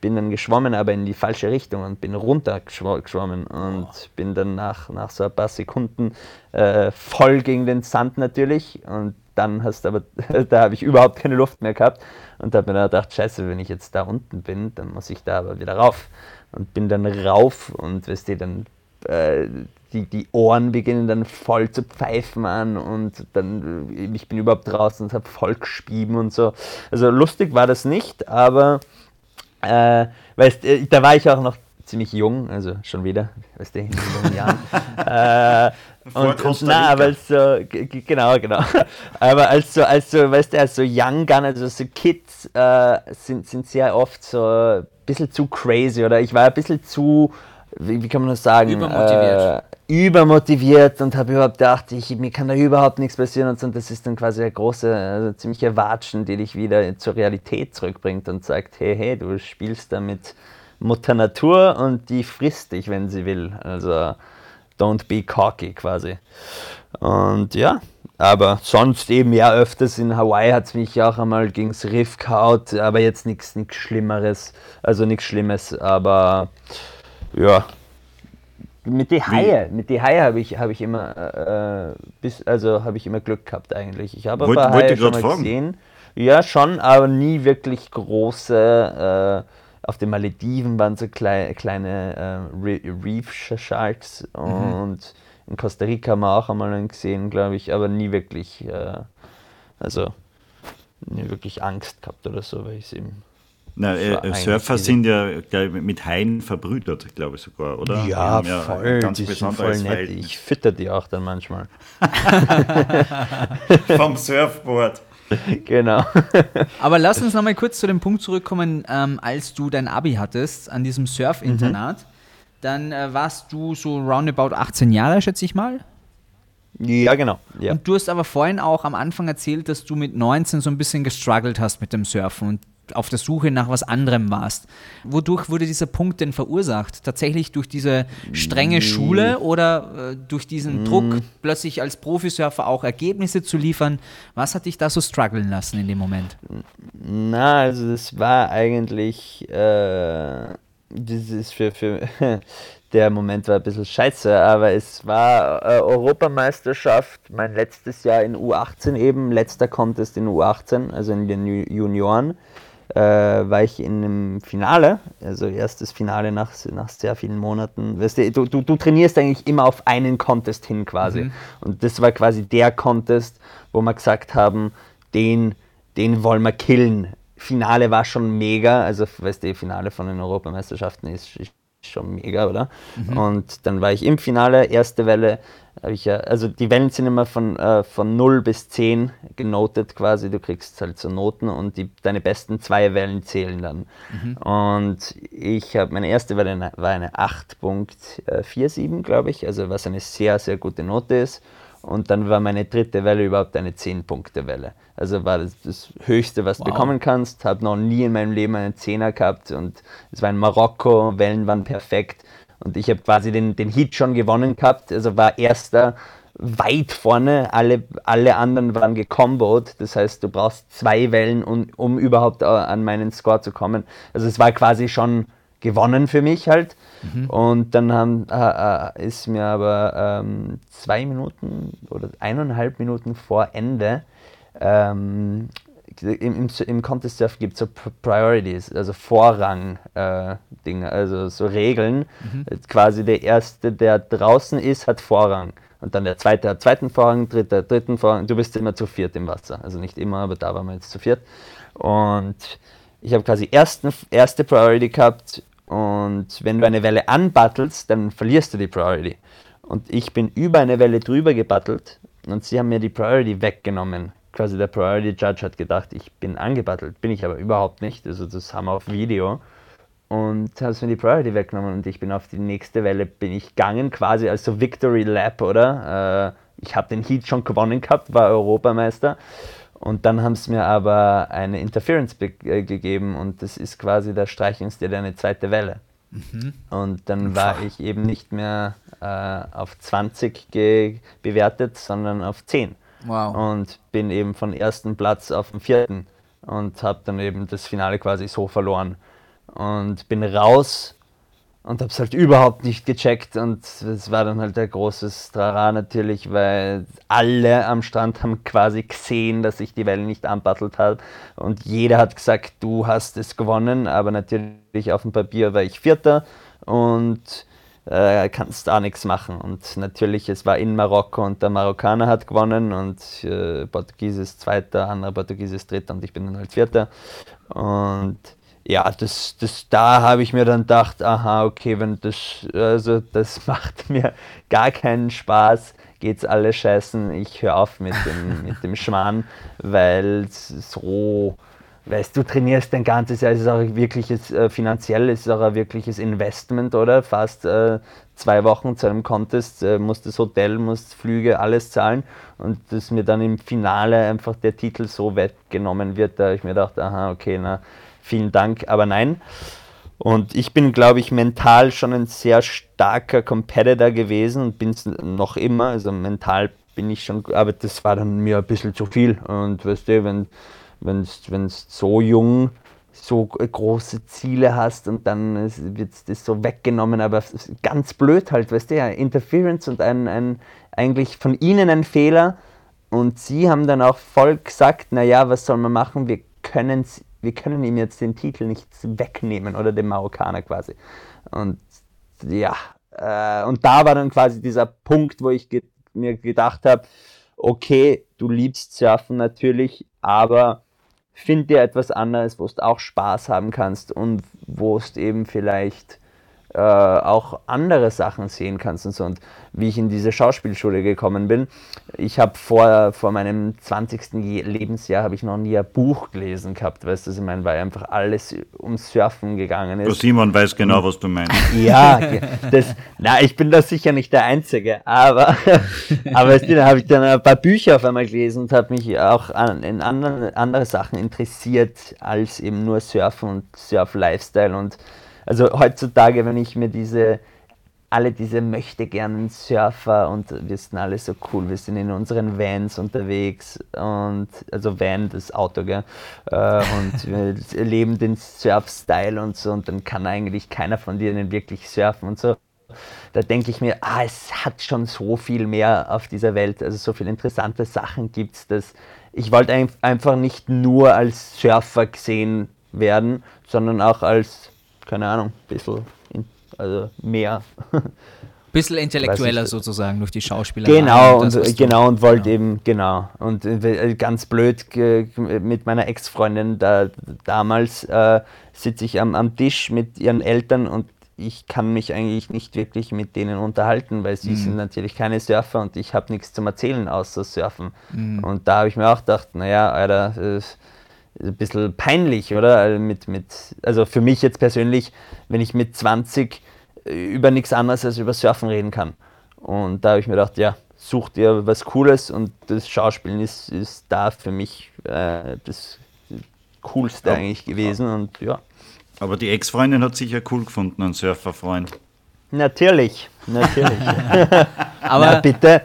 [SPEAKER 4] bin dann geschwommen, aber in die falsche Richtung und bin runter geschwo- geschwommen und bin dann nach, nach so ein paar Sekunden äh, voll gegen den Sand natürlich und dann hast du aber, [LAUGHS] da habe ich überhaupt keine Luft mehr gehabt und habe mir dann gedacht, scheiße, wenn ich jetzt da unten bin, dann muss ich da aber wieder rauf und bin dann rauf und weißt du, dann äh, die, die Ohren beginnen dann voll zu pfeifen an und dann, äh, ich bin überhaupt draußen und habe voll gespieben und so. Also lustig war das nicht, aber äh, weißt, äh, da war ich auch noch ziemlich jung, also schon wieder, weißt du, in den jungen Jahren. [LAUGHS] äh, und, und na, aber als so, genau, genau. [LAUGHS] Aber als so, als so, weißt du, als so Young Gun, also so Kids äh, sind, sind sehr oft so ein bisschen zu crazy oder ich war ein bisschen zu, wie, wie kann man das sagen?
[SPEAKER 3] Übermotiviert.
[SPEAKER 4] Äh, übermotiviert und habe überhaupt gedacht, ich, mir kann da überhaupt nichts passieren und das ist dann quasi eine große, also ziemliche Watschen, die dich wieder zur Realität zurückbringt und sagt, hey, hey, du spielst da mit Mutter Natur und die frisst dich, wenn sie will. Also don't be cocky quasi. Und ja, aber sonst eben ja öfters in Hawaii hat es mich auch einmal gegen das Riff gehaut, aber jetzt nichts Schlimmeres, also nichts Schlimmes, aber ja. Mit die Haie, mit die Haie habe ich, hab ich immer äh, bis, also habe ich immer Glück gehabt eigentlich. Ich habe ein paar Haie schon mal
[SPEAKER 1] fragen.
[SPEAKER 4] gesehen. Ja, schon, aber nie wirklich große. Äh, auf den Malediven waren so klei kleine äh, Re Reef Sharks und in Costa Rica haben wir auch einmal einen gesehen, glaube ich, aber nie wirklich, äh, also nie wirklich Angst gehabt oder so, weil ich es eben.
[SPEAKER 1] Na, äh,
[SPEAKER 4] eigentlich
[SPEAKER 1] Surfer sind ja glaub ich, mit Haien verbrüdert, glaube ich sogar, oder?
[SPEAKER 4] Ja,
[SPEAKER 1] haben
[SPEAKER 4] voll,
[SPEAKER 1] ganz
[SPEAKER 4] die sind voll nett.
[SPEAKER 1] Verhältnis.
[SPEAKER 4] Ich fütter die auch dann manchmal. [LAUGHS]
[SPEAKER 1] Vom Surfboard.
[SPEAKER 4] genau. [LAUGHS]
[SPEAKER 3] Aber lass uns nochmal kurz zu dem Punkt zurückkommen, ähm, als du dein Abi hattest an diesem Surf-Internat. Dann äh, warst du so roundabout 18 Jahre, schätze ich mal.
[SPEAKER 4] ja, genau. Ja.
[SPEAKER 3] Und du hast aber vorhin auch am Anfang erzählt, dass du mit 19 so ein bisschen gestruggelt hast mit dem Surfen und auf der Suche nach was anderem warst. Wodurch wurde dieser Punkt denn verursacht? Tatsächlich durch diese strenge Schule oder äh, durch diesen Druck, plötzlich als Profisurfer auch Ergebnisse zu liefern? Was hat dich da so strugglen lassen in dem Moment?
[SPEAKER 4] Na, also das war eigentlich, äh, das ist für, für [LAUGHS] der Moment war ein bisschen scheiße, aber es war äh, Europameisterschaft, mein letztes Jahr in U18 eben, letzter Contest in U18, also in den Ju- Junioren, äh, war ich in einem Finale, also erstes Finale nach, nach sehr vielen Monaten. Weißt du, du, du, du trainierst eigentlich immer auf einen Contest hin quasi. Und das war quasi der Contest, wo wir gesagt haben, den, den wollen wir killen. Finale war schon mega, also weißt du, Finale von den Europameisterschaften ist, ist schon mega, oder? Und dann war ich im Finale, erste Welle, habe ich ja, also die Wellen sind immer von, äh, von 0 bis 10 genotet quasi, du kriegst halt so Noten und die, deine besten zwei Wellen zählen dann. Und ich habe, meine erste Welle eine- war eine 8.47, glaube ich, also was eine sehr, sehr gute Note ist. Und dann war meine dritte Welle überhaupt eine 10-Punkte-Welle. Also war das das Höchste, was du
[SPEAKER 3] Wow.
[SPEAKER 4] bekommen kannst. Habe noch nie in meinem Leben einen Zehner gehabt und es war in Marokko, Wellen waren perfekt. Und ich habe quasi den, den Heat schon gewonnen gehabt, also war erster weit vorne, alle, alle anderen waren gekombot. Das heißt, du brauchst zwei Wellen, um, um überhaupt äh, an meinen Score zu kommen. Also es war quasi schon gewonnen für mich halt. Und dann haben, äh, äh, ist mir aber ähm, zwei Minuten oder eineinhalb Minuten vor Ende ähm, im, im, im Contest Surf gibt es so Priorities, also Vorrang äh, also so Regeln. Jetzt Quasi der erste, der draußen ist, hat Vorrang. Und dann der zweite hat zweiten Vorrang, dritter dritten Vorrang. Du bist immer zu viert im Wasser. Also nicht immer, aber da waren wir jetzt zu viert. Und ich habe quasi ersten, erste Priority gehabt. Und wenn du eine Welle anbattelst, dann verlierst du die Priority. Und ich bin über eine Welle drüber gebattelt und sie haben mir die Priority weggenommen. Quasi der Priority Judge hat gedacht, ich bin angebattelt. Bin ich aber überhaupt nicht. Also das haben wir auf Video. Und haben sie mir die Priority weggenommen und ich bin auf die nächste Welle bin ich gegangen, quasi als so Victory Lap, oder? Äh, ich habe den Heat schon gewonnen gehabt, war Europameister. Und dann haben sie mir aber eine Interference äh, gegeben und das ist quasi der Streichungsstil eine zweite Welle. Und dann war ich eben nicht mehr äh, auf 20 ge bewertet, sondern auf 10.
[SPEAKER 3] Wow.
[SPEAKER 4] Und bin eben von ersten Platz auf den vierten und habe dann eben das Finale quasi so verloren. Und bin raus und habe es halt überhaupt nicht gecheckt und es war dann halt ein großes Trara natürlich, weil alle am Strand haben quasi gesehen, dass ich die Welle nicht anbattelt habe und jeder hat gesagt, du hast es gewonnen, aber natürlich auf dem Papier war ich Vierter und äh, kannst da nichts machen. Und natürlich, es war in Marokko und der Marokkaner hat gewonnen und äh, Portugies ist Zweiter, anderer Portugies ist Dritter und ich bin dann halt Vierter. Und ja, das, das, da habe ich mir dann gedacht, aha, okay, wenn das, also das [LAUGHS] macht mir gar keinen Spaß, geht's alle scheißen, ich höre auf mit dem, mit dem Schmarrn, weil so, weißt du, trainierst dein ganzes Jahr, es ist auch ein wirkliches, äh, finanziell ist auch ein wirkliches Investment, oder? Fast äh, zwei Wochen zu einem Contest, äh, musst das Hotel, musst Flüge, alles zahlen und dass mir dann im Finale einfach der Titel so weggenommen wird, da ich mir gedacht, aha, okay, na, vielen Dank, aber nein. Und ich bin, glaube ich, mental schon ein sehr starker Competitor gewesen und bin es noch immer. Also mental bin ich schon, aber das war dann mir ein bisschen zu viel. Und weißt du, wenn wenn es so jung so große Ziele hast und dann wird das so weggenommen, aber ganz blöd halt, weißt du, ja, Interference und ein, ein, eigentlich von ihnen ein Fehler und sie haben dann auch voll gesagt, naja, was soll man machen, wir wir können ihm jetzt den Titel nicht wegnehmen oder dem Marokkaner quasi. Und ja, äh, und da war dann quasi dieser Punkt, wo ich ge mir gedacht habe, okay, du liebst Surfen natürlich, aber find dir etwas anderes, wo du auch Spaß haben kannst und wo du eben vielleicht äh, auch andere Sachen sehen kannst und so. Und wie ich in diese Schauspielschule gekommen bin, ich habe vor, vor meinem 20. Lebensjahr habe ich noch nie ein Buch gelesen gehabt, weißt du, ich meine, weil einfach alles ums Surfen gegangen ist.
[SPEAKER 1] Simon weiß genau, was du meinst. [LAUGHS]
[SPEAKER 4] Ja, das, na, ich bin da sicher nicht der Einzige, aber, [LAUGHS] aber da habe ich dann ein paar Bücher auf einmal gelesen und habe mich auch an, in anderen, andere Sachen interessiert als eben nur Surfen und Surf-Lifestyle und also heutzutage, wenn ich mir diese, alle diese möchte gerne Surfer und wir sind alle so cool, wir sind in unseren Vans unterwegs und also Van, das Auto, gell? Äh, und [LAUGHS] wir leben den Surf-Style und so und dann kann eigentlich keiner von denen wirklich surfen und so. Da denke ich mir, ah, es hat schon so viel mehr auf dieser Welt, also so viele interessante Sachen gibt es, dass ich wollte einfach nicht nur als Surfer gesehen werden, sondern auch als keine Ahnung, ein bisschen, in, also mehr. [LAUGHS]
[SPEAKER 3] Bisschen intellektueller sozusagen durch die Schauspieler.
[SPEAKER 4] Genau, und, genau, und wollte genau. eben, genau. Und äh, ganz blöd mit meiner Ex-Freundin da, damals äh, sitze ich am, am Tisch mit ihren Eltern und ich kann mich eigentlich nicht wirklich mit denen unterhalten, weil sie mhm. sind natürlich keine Surfer und ich habe nichts zum Erzählen außer Surfen. Mhm. Und da habe ich mir auch gedacht, naja, Alter, äh, ein bisschen peinlich, oder? Also mit, mit, also für mich jetzt persönlich, wenn ich mit 20 über nichts anderes als über Surfen reden kann. Und da habe ich mir gedacht, ja, such dir was Cooles und das Schauspielen ist, ist da für mich äh, das Coolste eigentlich gewesen und ja.
[SPEAKER 1] Aber die Ex-Freundin hat sich ja cool gefunden, ein Surferfreund.
[SPEAKER 4] Natürlich, natürlich. [LAUGHS] Aber Na, bitte,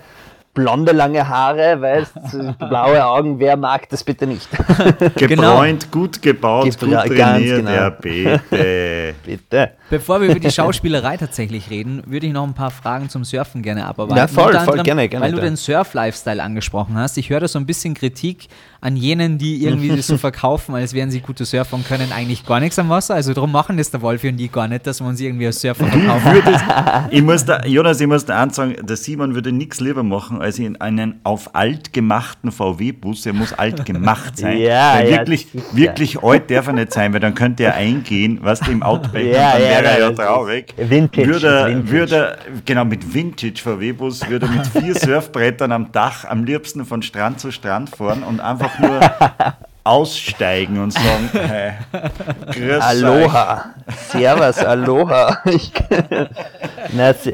[SPEAKER 4] blonde, lange Haare, weißt [LAUGHS] blaue Augen, wer mag das bitte nicht? [LAUGHS]
[SPEAKER 1] Gebräunt, genau. gut gebaut, Gebra gut trainiert, genau. ja bitte. [LAUGHS]
[SPEAKER 3] bitte. Bevor wir über die Schauspielerei tatsächlich reden, würde ich noch ein paar Fragen zum Surfen gerne abarbeiten.
[SPEAKER 4] Ja, voll, voll, gerne, gerne.
[SPEAKER 3] Weil du den Surf-Lifestyle angesprochen hast. Ich höre da so ein bisschen Kritik an jenen, die irgendwie das so [LAUGHS] verkaufen, als wären sie gute Surfer und können eigentlich gar nichts am Wasser. Also darum machen das der Wolfi und die gar nicht, dass man sie irgendwie als Surfer verkaufen. [LAUGHS]
[SPEAKER 1] ich muss da, Jonas, ich muss da eins sagen, der Simon würde nichts lieber machen, als in einen auf alt gemachten VW-Bus. Er muss alt gemacht sein. [LAUGHS] ja, weil wirklich, ja, wirklich alt darf er nicht sein, weil dann könnte er eingehen, was im Outback ja, und dann wäre er ja traurig.
[SPEAKER 4] Vintage,
[SPEAKER 1] würde, Vintage. Würde, genau, mit Vintage VW-Bus würde mit vier [LAUGHS] Surfbrettern am Dach am liebsten von Strand zu Strand fahren und einfach nur [LAUGHS] aussteigen und sagen, [LAUGHS] hey,
[SPEAKER 4] grüß Aloha, Servus, Aloha.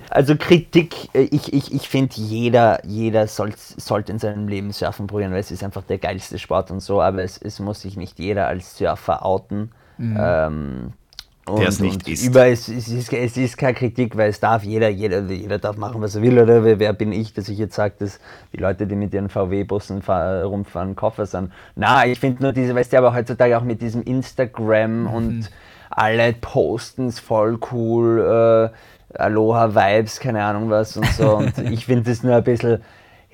[SPEAKER 4] also Kritik, äh, ich, ich, ich finde, jeder, jeder soll, sollte in seinem Leben Surfen probieren, weil es ist einfach der geilste Sport und so, aber es, es muss sich nicht jeder als Surfer outen. Mhm. Ähm,
[SPEAKER 1] der es nicht ist.
[SPEAKER 4] Über, es, es, ist, es ist keine Kritik, weil es darf jeder, jeder, jeder darf machen, was er will. Oder wer, bin ich, dass ich jetzt sage, dass die Leute, die mit ihren VW-Bussen rumfahren, Koffer sind. Na, ich finde nur diese, weißt du, aber heutzutage auch mit diesem Instagram mhm. und alle posten es voll cool, äh, Aloha-Vibes, keine Ahnung was und so. und [LAUGHS] ich finde das nur ein bisschen,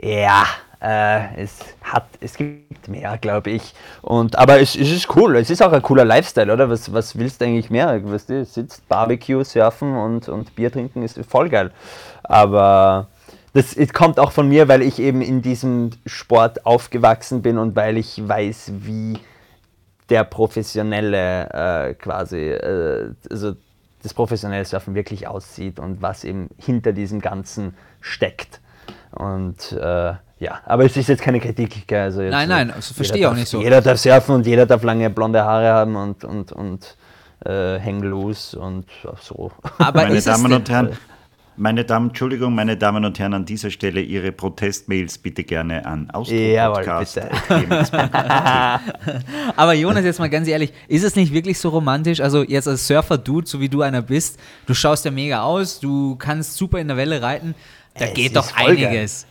[SPEAKER 4] ja, äh, es hat, es gibt mehr, glaube ich. Und, aber es, es, ist cool, es ist auch ein cooler Lifestyle, oder? Was, was willst du eigentlich mehr? Weißt du, sitzt, Barbecue, surfen und, und Bier trinken ist voll geil. Aber das kommt auch von mir, weil ich eben in diesem Sport aufgewachsen bin und weil ich weiß, wie der professionelle äh, quasi, äh, also das professionelle Surfen wirklich aussieht und was eben hinter diesem Ganzen steckt. Und äh, ja, aber es ist jetzt keine Kritik. Also jetzt
[SPEAKER 3] nein, nein, also verstehe ich auch nicht so.
[SPEAKER 4] Jeder darf surfen und jeder darf lange blonde Haare haben und, und, und äh, hang loose und so.
[SPEAKER 1] Aber Meine Damen und Herren, Meine Damen, Entschuldigung, meine Damen und Herren, an dieser Stelle Ihre Protestmails bitte gerne an
[SPEAKER 4] Jawohl, [LAUGHS]
[SPEAKER 3] Aber Jonas, jetzt mal ganz ehrlich, ist es nicht wirklich so romantisch? Also jetzt als Surfer-Dude, so wie du einer bist, du schaust ja mega aus, du kannst super in der Welle reiten, da
[SPEAKER 4] Es
[SPEAKER 3] geht doch
[SPEAKER 4] voll geil.
[SPEAKER 3] einiges.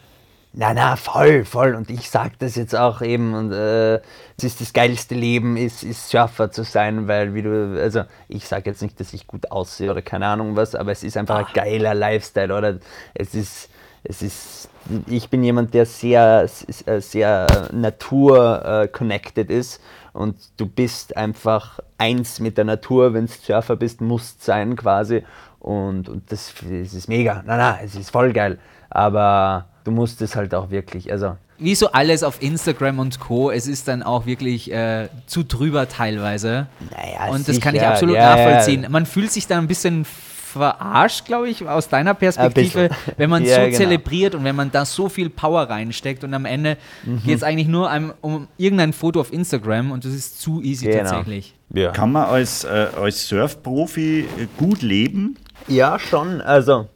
[SPEAKER 4] Na, na, voll, voll. Und ich sag das jetzt auch eben. Und äh, es ist das geilste Leben, ist, ist Surfer zu sein, weil wie du, also ich sag jetzt nicht, dass ich gut aussehe oder keine Ahnung was, aber es ist einfach ein geiler Lifestyle, oder? Es ist, es ist, ich bin jemand, der sehr, äh, sehr natur-connected ist und du bist einfach eins mit der Natur, wenn du Surfer bist, musst sein quasi. Und, und das, das ist mega. Na, na, es ist voll geil. Aber du musst es halt auch wirklich, also
[SPEAKER 3] Wie so alles auf Instagram und Co., es ist dann auch wirklich äh, zu drüber teilweise.
[SPEAKER 4] Naja,
[SPEAKER 3] und das kann ich absolut
[SPEAKER 4] ja.
[SPEAKER 3] nachvollziehen. Man fühlt sich dann ein bisschen verarscht, glaube ich, aus deiner Perspektive, wenn man [LAUGHS]
[SPEAKER 4] Ja,
[SPEAKER 3] so
[SPEAKER 4] genau.
[SPEAKER 3] zelebriert und wenn man da so viel Power reinsteckt und am Ende
[SPEAKER 4] Mhm.
[SPEAKER 3] geht es eigentlich nur um, um irgendein Foto auf Instagram und das ist zu easy
[SPEAKER 4] Genau.
[SPEAKER 3] tatsächlich.
[SPEAKER 4] ja.
[SPEAKER 1] Kann man als, äh, als Surfprofi äh, gut leben?
[SPEAKER 4] ja, schon. Also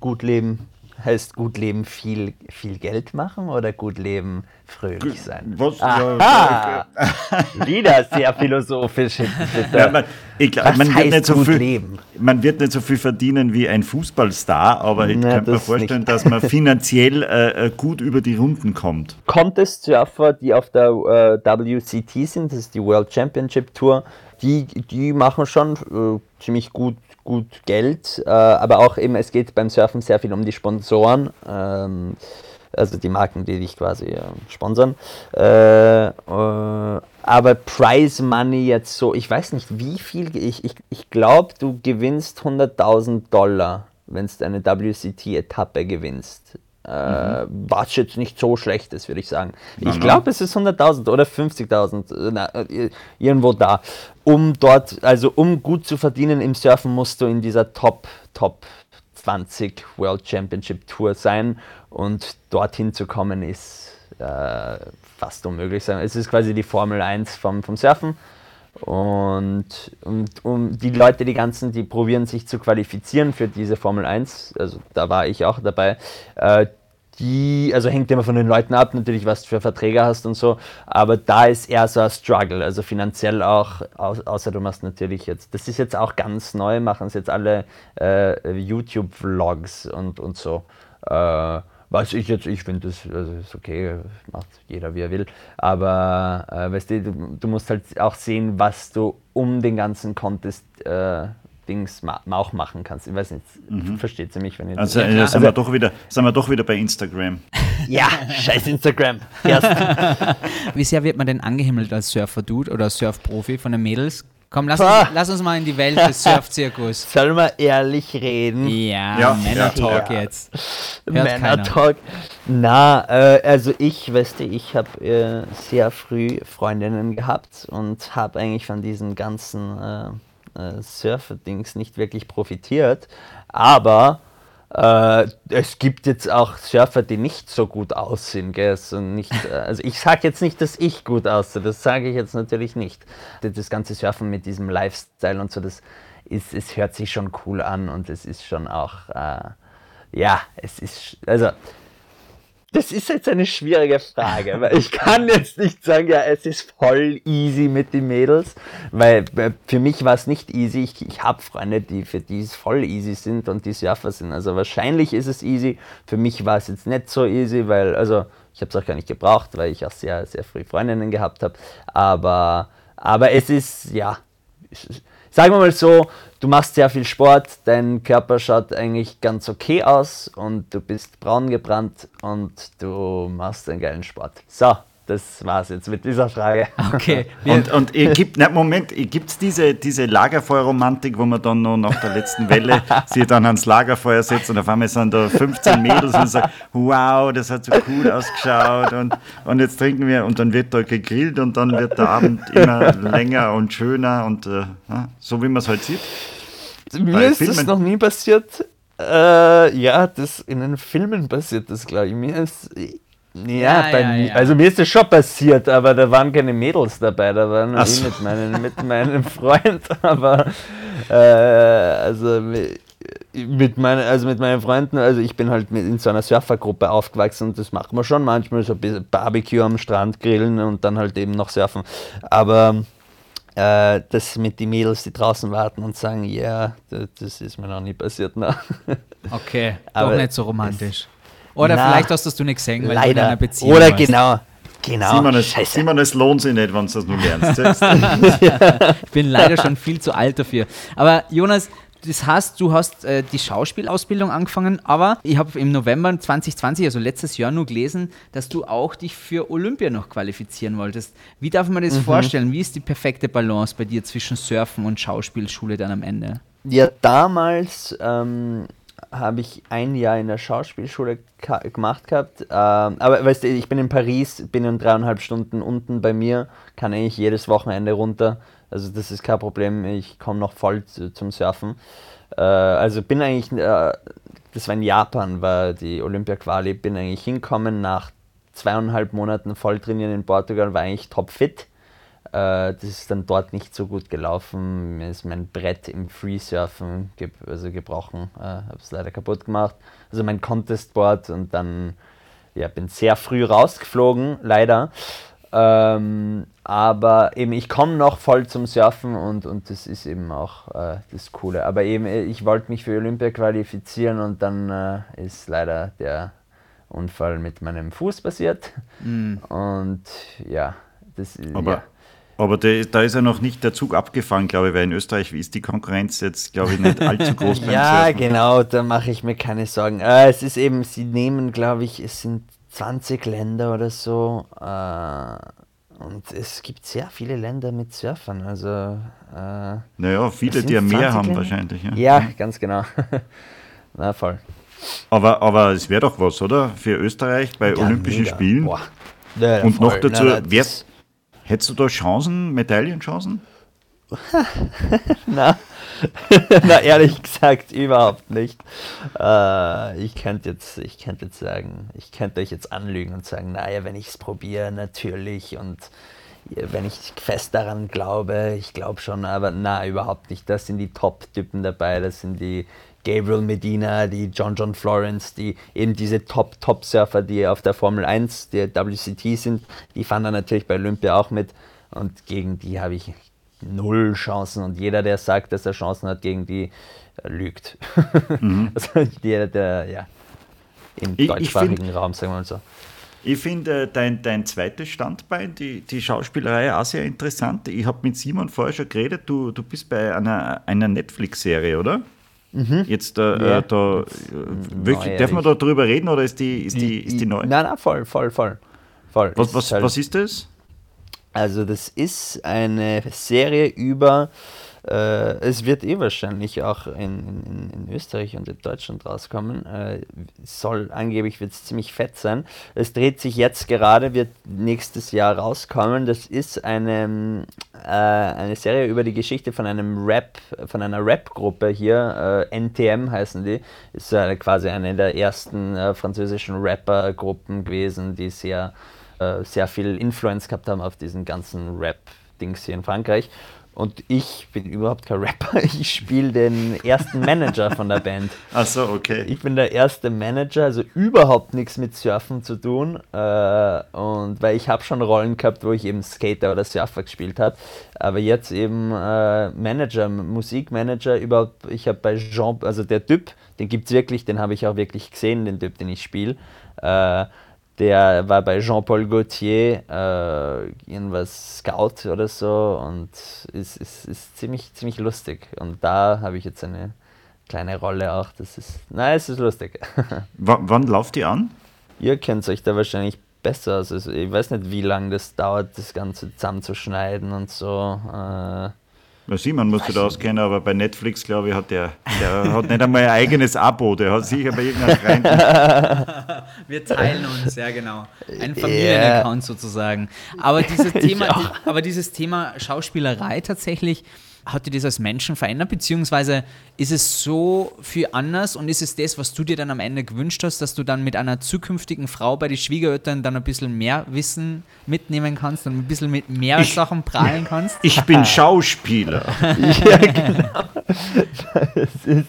[SPEAKER 4] gut leben heißt gut leben viel, viel Geld machen oder gut leben fröhlich sein?
[SPEAKER 1] Was?
[SPEAKER 4] Aha! [LAUGHS] Wieder sehr philosophisch.
[SPEAKER 1] Ja, man, ich glaub,
[SPEAKER 4] Was
[SPEAKER 1] man, wird nicht so
[SPEAKER 4] gut
[SPEAKER 1] viel,
[SPEAKER 4] leben?
[SPEAKER 1] man wird nicht so viel verdienen wie ein Fußballstar, aber ich könnte mir vorstellen,
[SPEAKER 4] nicht.
[SPEAKER 1] dass [LAUGHS] man finanziell äh, äh, gut über die Runden kommt.
[SPEAKER 4] Contest Surfer, die auf der äh, WCT sind, das ist die World Championship Tour, die, die machen schon äh, ziemlich gut, gut Geld, äh, aber auch eben, es geht beim Surfen sehr viel um die Sponsoren, ähm, also die Marken, die dich quasi äh, sponsern. Äh, äh, aber Prize Money jetzt so, ich weiß nicht wie viel, ich, ich, ich glaube, du gewinnst 100.000 Dollar, wenn du eine WCT-Etappe gewinnst. Äh, was jetzt nicht so schlecht ist, würde ich sagen. ich
[SPEAKER 1] na.
[SPEAKER 4] glaube, es ist 100.000 oder 50.000, äh, äh, irgendwo da. Um dort, also um gut zu verdienen im Surfen, musst du in dieser Top, Top 20 World Championship Tour sein und dorthin zu kommen ist äh, fast unmöglich. sein. Es ist quasi die Formel 1 vom, vom Surfen. Und, und um die Leute, die ganzen, die probieren sich zu qualifizieren für diese Formel 1, also da war ich auch dabei, äh, die, also hängt immer von den Leuten ab, natürlich, was du für Verträge hast und so, aber da ist eher so ein Struggle, also finanziell auch, au außer du machst natürlich jetzt, das ist jetzt auch ganz neu, machen es jetzt alle äh, YouTube-Vlogs und, und so. Äh, was ich jetzt, ich finde das also ist okay, macht jeder wie er will. Aber äh, weißt du, du, du musst halt auch sehen, was du um den ganzen Contest äh, Dings ma auch machen kannst. Ich weiß nicht, versteht sie mich, wenn ich
[SPEAKER 1] Also,
[SPEAKER 3] Ja,
[SPEAKER 1] äh, sind, wir doch wieder, sind wir doch wieder bei Instagram. [LAUGHS]
[SPEAKER 4] Ja, scheiß Instagram.
[SPEAKER 3] Wie sehr wird man denn angehimmelt als Surfer-Dude oder Surfprofi von den Mädels? Komm, lass
[SPEAKER 4] Pah.
[SPEAKER 3] uns, lass uns mal in die Welt des [LAUGHS] Surfzirkus.
[SPEAKER 4] Sollen wir ehrlich reden?
[SPEAKER 3] Ja,
[SPEAKER 1] Ja,
[SPEAKER 3] Männer-Talk
[SPEAKER 4] ja.
[SPEAKER 3] jetzt. Hört keiner.
[SPEAKER 4] Männer-Talk. Na, äh, also ich, weißt du, ich habe äh, sehr früh Freundinnen gehabt und habe eigentlich von diesen ganzen äh, äh, Surfer-Dings nicht wirklich profitiert. Aber äh, es gibt jetzt auch Surfer, die nicht so gut aussehen, gell? So nicht, äh, also ich sage jetzt nicht, dass ich gut aussehe, das sage ich jetzt natürlich nicht. Das ganze Surfen mit diesem Lifestyle und so, das ist, es hört sich schon cool an und es ist schon auch, äh, ja, es ist, also das ist jetzt eine schwierige Frage, weil ich kann jetzt nicht sagen, ja, es ist voll easy mit den Mädels, weil äh, für mich war es nicht easy. Ich, ich habe Freunde, die für die es voll easy sind und die Surfer sind. Also wahrscheinlich ist es easy. Für mich war es jetzt nicht so easy, weil, also ich habe es auch gar nicht gebraucht, weil ich auch sehr, sehr früh Freundinnen gehabt habe. Aber, aber es ist, ja, sagen wir mal so, du machst sehr viel Sport, dein Körper schaut eigentlich ganz okay aus und du bist braun gebrannt und du machst einen geilen Sport. So, das war's jetzt mit dieser Frage.
[SPEAKER 3] Okay, [LAUGHS]
[SPEAKER 1] Und, und ihr gibt, na, Moment, gibt es diese, diese Lagerfeuerromantik, wo man dann noch nach der letzten Welle [LAUGHS] sich dann ans Lagerfeuer setzt und auf einmal sind da 15 Mädels und sagen, wow, das hat so cool ausgeschaut und, und jetzt trinken wir und dann wird da gegrillt und dann wird der Abend immer länger und schöner und äh, so wie man es halt sieht.
[SPEAKER 4] Mir
[SPEAKER 1] Bei
[SPEAKER 4] ist das
[SPEAKER 1] Filmen.
[SPEAKER 4] noch nie passiert. Äh, ja, das in den Filmen passiert das, glaube ich. Mir ist. Ja,
[SPEAKER 3] Ja,
[SPEAKER 4] bei
[SPEAKER 3] ja,
[SPEAKER 4] mir,
[SPEAKER 3] ja.
[SPEAKER 4] also mir ist das schon passiert, aber da waren keine Mädels dabei, da waren nur ich
[SPEAKER 1] so.
[SPEAKER 4] mit, meinen, mit meinem Freund, [LAUGHS] aber äh, also mi- mit, meine, also mit meinen Freunden, also ich bin halt mit in so einer Surfergruppe aufgewachsen und das machen wir schon manchmal, so ein bisschen Barbecue am Strand grillen und dann halt eben noch surfen. Aber äh, das mit den Mädels, die draußen warten und sagen, ja, das, das ist mir noch nie passiert. Na.
[SPEAKER 3] Okay,
[SPEAKER 4] Aber
[SPEAKER 3] doch nicht so romantisch. Oder
[SPEAKER 4] Na,
[SPEAKER 3] vielleicht hast du es nicht gesehen, weil du in
[SPEAKER 4] Leider.
[SPEAKER 3] einer Beziehung
[SPEAKER 4] Oder
[SPEAKER 3] warst.
[SPEAKER 4] genau. Genau.
[SPEAKER 1] Simon, es,
[SPEAKER 4] Scheiße.
[SPEAKER 1] Simon, es lohnt sich nicht, wenn du das nur lernst. [LAUGHS]
[SPEAKER 3] Ich bin leider schon viel zu alt dafür. Aber Jonas, das heißt, du hast äh, die Schauspielausbildung angefangen, aber ich habe im November 2020, also letztes Jahr, nur gelesen, dass du auch dich für Olympia noch qualifizieren wolltest. Wie darf man das vorstellen? Wie ist die perfekte Balance bei dir zwischen Surfen und Schauspielschule dann am Ende?
[SPEAKER 4] Ja, damals ähm, habe ich ein Jahr in der Schauspielschule gemacht gehabt. Ähm, aber weißt du, ich bin in Paris, bin in dreieinhalb Stunden unten bei mir, kann eigentlich jedes Wochenende runter. Also das ist kein Problem, ich komme noch voll zu, zum Surfen. Äh, also bin eigentlich, äh, das war in Japan, war die Olympia-Quali, bin eigentlich hinkommen nach zweieinhalb Monaten voll trainieren in Portugal, war eigentlich topfit. Äh, das ist dann dort nicht so gut gelaufen. Mir ist mein Brett im Freesurfen ge also gebrochen. Äh, habe es leider kaputt gemacht. Also mein Contestboard und dann ja, bin sehr früh rausgeflogen, leider. Ähm, aber eben, ich komme noch voll zum Surfen und, und das ist eben auch äh, das Coole. Aber eben, äh, ich wollte mich für Olympia qualifizieren und dann äh, ist leider der Unfall mit meinem Fuß passiert. Und ja, das ist.
[SPEAKER 1] Aber,
[SPEAKER 4] ja.
[SPEAKER 1] Aber der, da ist ja noch nicht der Zug abgefahren, glaube ich, weil in Österreich ist die Konkurrenz jetzt, glaube ich, nicht allzu [LAUGHS] groß
[SPEAKER 4] Ja, genau, da mache ich mir keine Sorgen. Äh, es ist eben, sie nehmen, glaube ich, es sind 20 Länder oder so. Äh, und es gibt sehr viele Länder mit Surfern. Also, äh,
[SPEAKER 1] Naja, viele, die ja mehr
[SPEAKER 4] 20
[SPEAKER 1] haben
[SPEAKER 4] Länder.
[SPEAKER 1] wahrscheinlich. Ja.
[SPEAKER 4] Ja, ganz genau. [LAUGHS] Na voll.
[SPEAKER 1] Aber, aber es wäre doch was, oder? Für Österreich bei
[SPEAKER 4] Ja,
[SPEAKER 1] Olympischen
[SPEAKER 4] mega.
[SPEAKER 1] Spielen.
[SPEAKER 4] Boah. Ja, ja,
[SPEAKER 1] Und noch
[SPEAKER 4] voll.
[SPEAKER 1] dazu,
[SPEAKER 4] Na,
[SPEAKER 1] wer, hättest du da Chancen, Medaillenchancen? [LAUGHS]
[SPEAKER 4] Na, [LAUGHS] na, ehrlich gesagt, überhaupt nicht. Äh, ich könnte jetzt, ich könnte jetzt sagen, ich könnte euch jetzt anlügen und sagen, naja, wenn ich es probiere, natürlich und ja, wenn ich fest daran glaube, ich glaube schon, aber na, überhaupt nicht. Das sind die Top-Typen dabei, das sind die Gabriel Medina, die John John Florence, die eben diese Top-Top-Surfer, die auf der Formel 1, der WCT sind, die fahren dann natürlich bei Olympia auch mit und gegen die habe ich null Chancen und jeder, der sagt, dass er Chancen hat gegen die, äh, lügt. [LAUGHS] also jeder, der, ja, im
[SPEAKER 1] Ich- ich
[SPEAKER 4] deutschsprachigen
[SPEAKER 1] find-
[SPEAKER 4] Raum, sagen wir mal so.
[SPEAKER 1] Ich finde äh, dein, dein zweites Standbein, die, die Schauspielerei, auch sehr interessant. Ich habe mit Simon vorher schon geredet, du, du bist bei einer, einer Netflix-Serie, oder? Jetzt äh,
[SPEAKER 4] Ja.
[SPEAKER 1] äh, da, äh, wirklich, darf man da drüber reden oder ist die, ist die, ist die neu?
[SPEAKER 4] Nein, nein, voll, voll, voll. voll.
[SPEAKER 1] Was, was,
[SPEAKER 4] ist halt-
[SPEAKER 1] was ist das?
[SPEAKER 4] Also das ist eine Serie über, äh, es wird eh wahrscheinlich auch in, in, in Österreich und in Deutschland rauskommen. Äh, soll angeblich wird es ziemlich fett sein. Es dreht sich jetzt gerade, wird nächstes Jahr rauskommen. Das ist eine, äh, eine Serie über die Geschichte von einem Rap, von einer Rap-Gruppe hier, äh, NTM heißen die. Ist äh, quasi eine der ersten äh, französischen Rapper-Gruppen gewesen, die sehr sehr viel Influence gehabt haben auf diesen ganzen Rap-Dings hier in Frankreich. Und ich bin überhaupt kein Rapper, [LAUGHS] ich spiele den ersten Manager von der Band. [LAUGHS]
[SPEAKER 1] Ach so, okay.
[SPEAKER 4] Ich bin der erste Manager, also überhaupt nichts mit Surfen zu tun. Äh, und weil ich habe schon Rollen gehabt, wo ich eben Skater oder Surfer gespielt habe. Aber jetzt eben äh, Manager, Musikmanager, überhaupt, ich habe bei Jean, also der Typ, den gibt es wirklich, den habe ich auch wirklich gesehen, den Typ, den ich spiele. Der war bei Jean-Paul Gaultier, äh, irgendwas Scout oder so und ist, ist, ist ziemlich, ziemlich lustig. Und da habe ich jetzt eine kleine Rolle auch. Das ist, nein, es ist lustig. [LAUGHS]
[SPEAKER 1] W wann läuft die an?
[SPEAKER 4] Ihr kennt euch da wahrscheinlich besser aus. Also ich weiß nicht, wie lange das dauert, das Ganze zusammenzuschneiden und so. Äh,
[SPEAKER 1] Na, Simon muss sich da auskennen, aber bei Netflix, glaube ich, hat der, der hat nicht einmal ein eigenes Abo. Der hat sicher bei irgendeinem Freund. [LAUGHS]
[SPEAKER 3] Wir teilen uns, ja genau. Ein Familienaccount sozusagen. Aber, dieses [LAUGHS] Thema, aber dieses Thema Schauspielerei tatsächlich, hat dir das als Menschen verändert? Beziehungsweise ist es so viel anders und ist es das, was du dir dann am Ende gewünscht hast, dass du dann mit einer zukünftigen Frau bei den Schwiegereltern dann ein bisschen mehr Wissen mitnehmen kannst und ein bisschen mit mehr Sachen prahlen kannst?
[SPEAKER 1] Ich bin Schauspieler. [LAUGHS]
[SPEAKER 4] ja, genau. es ist,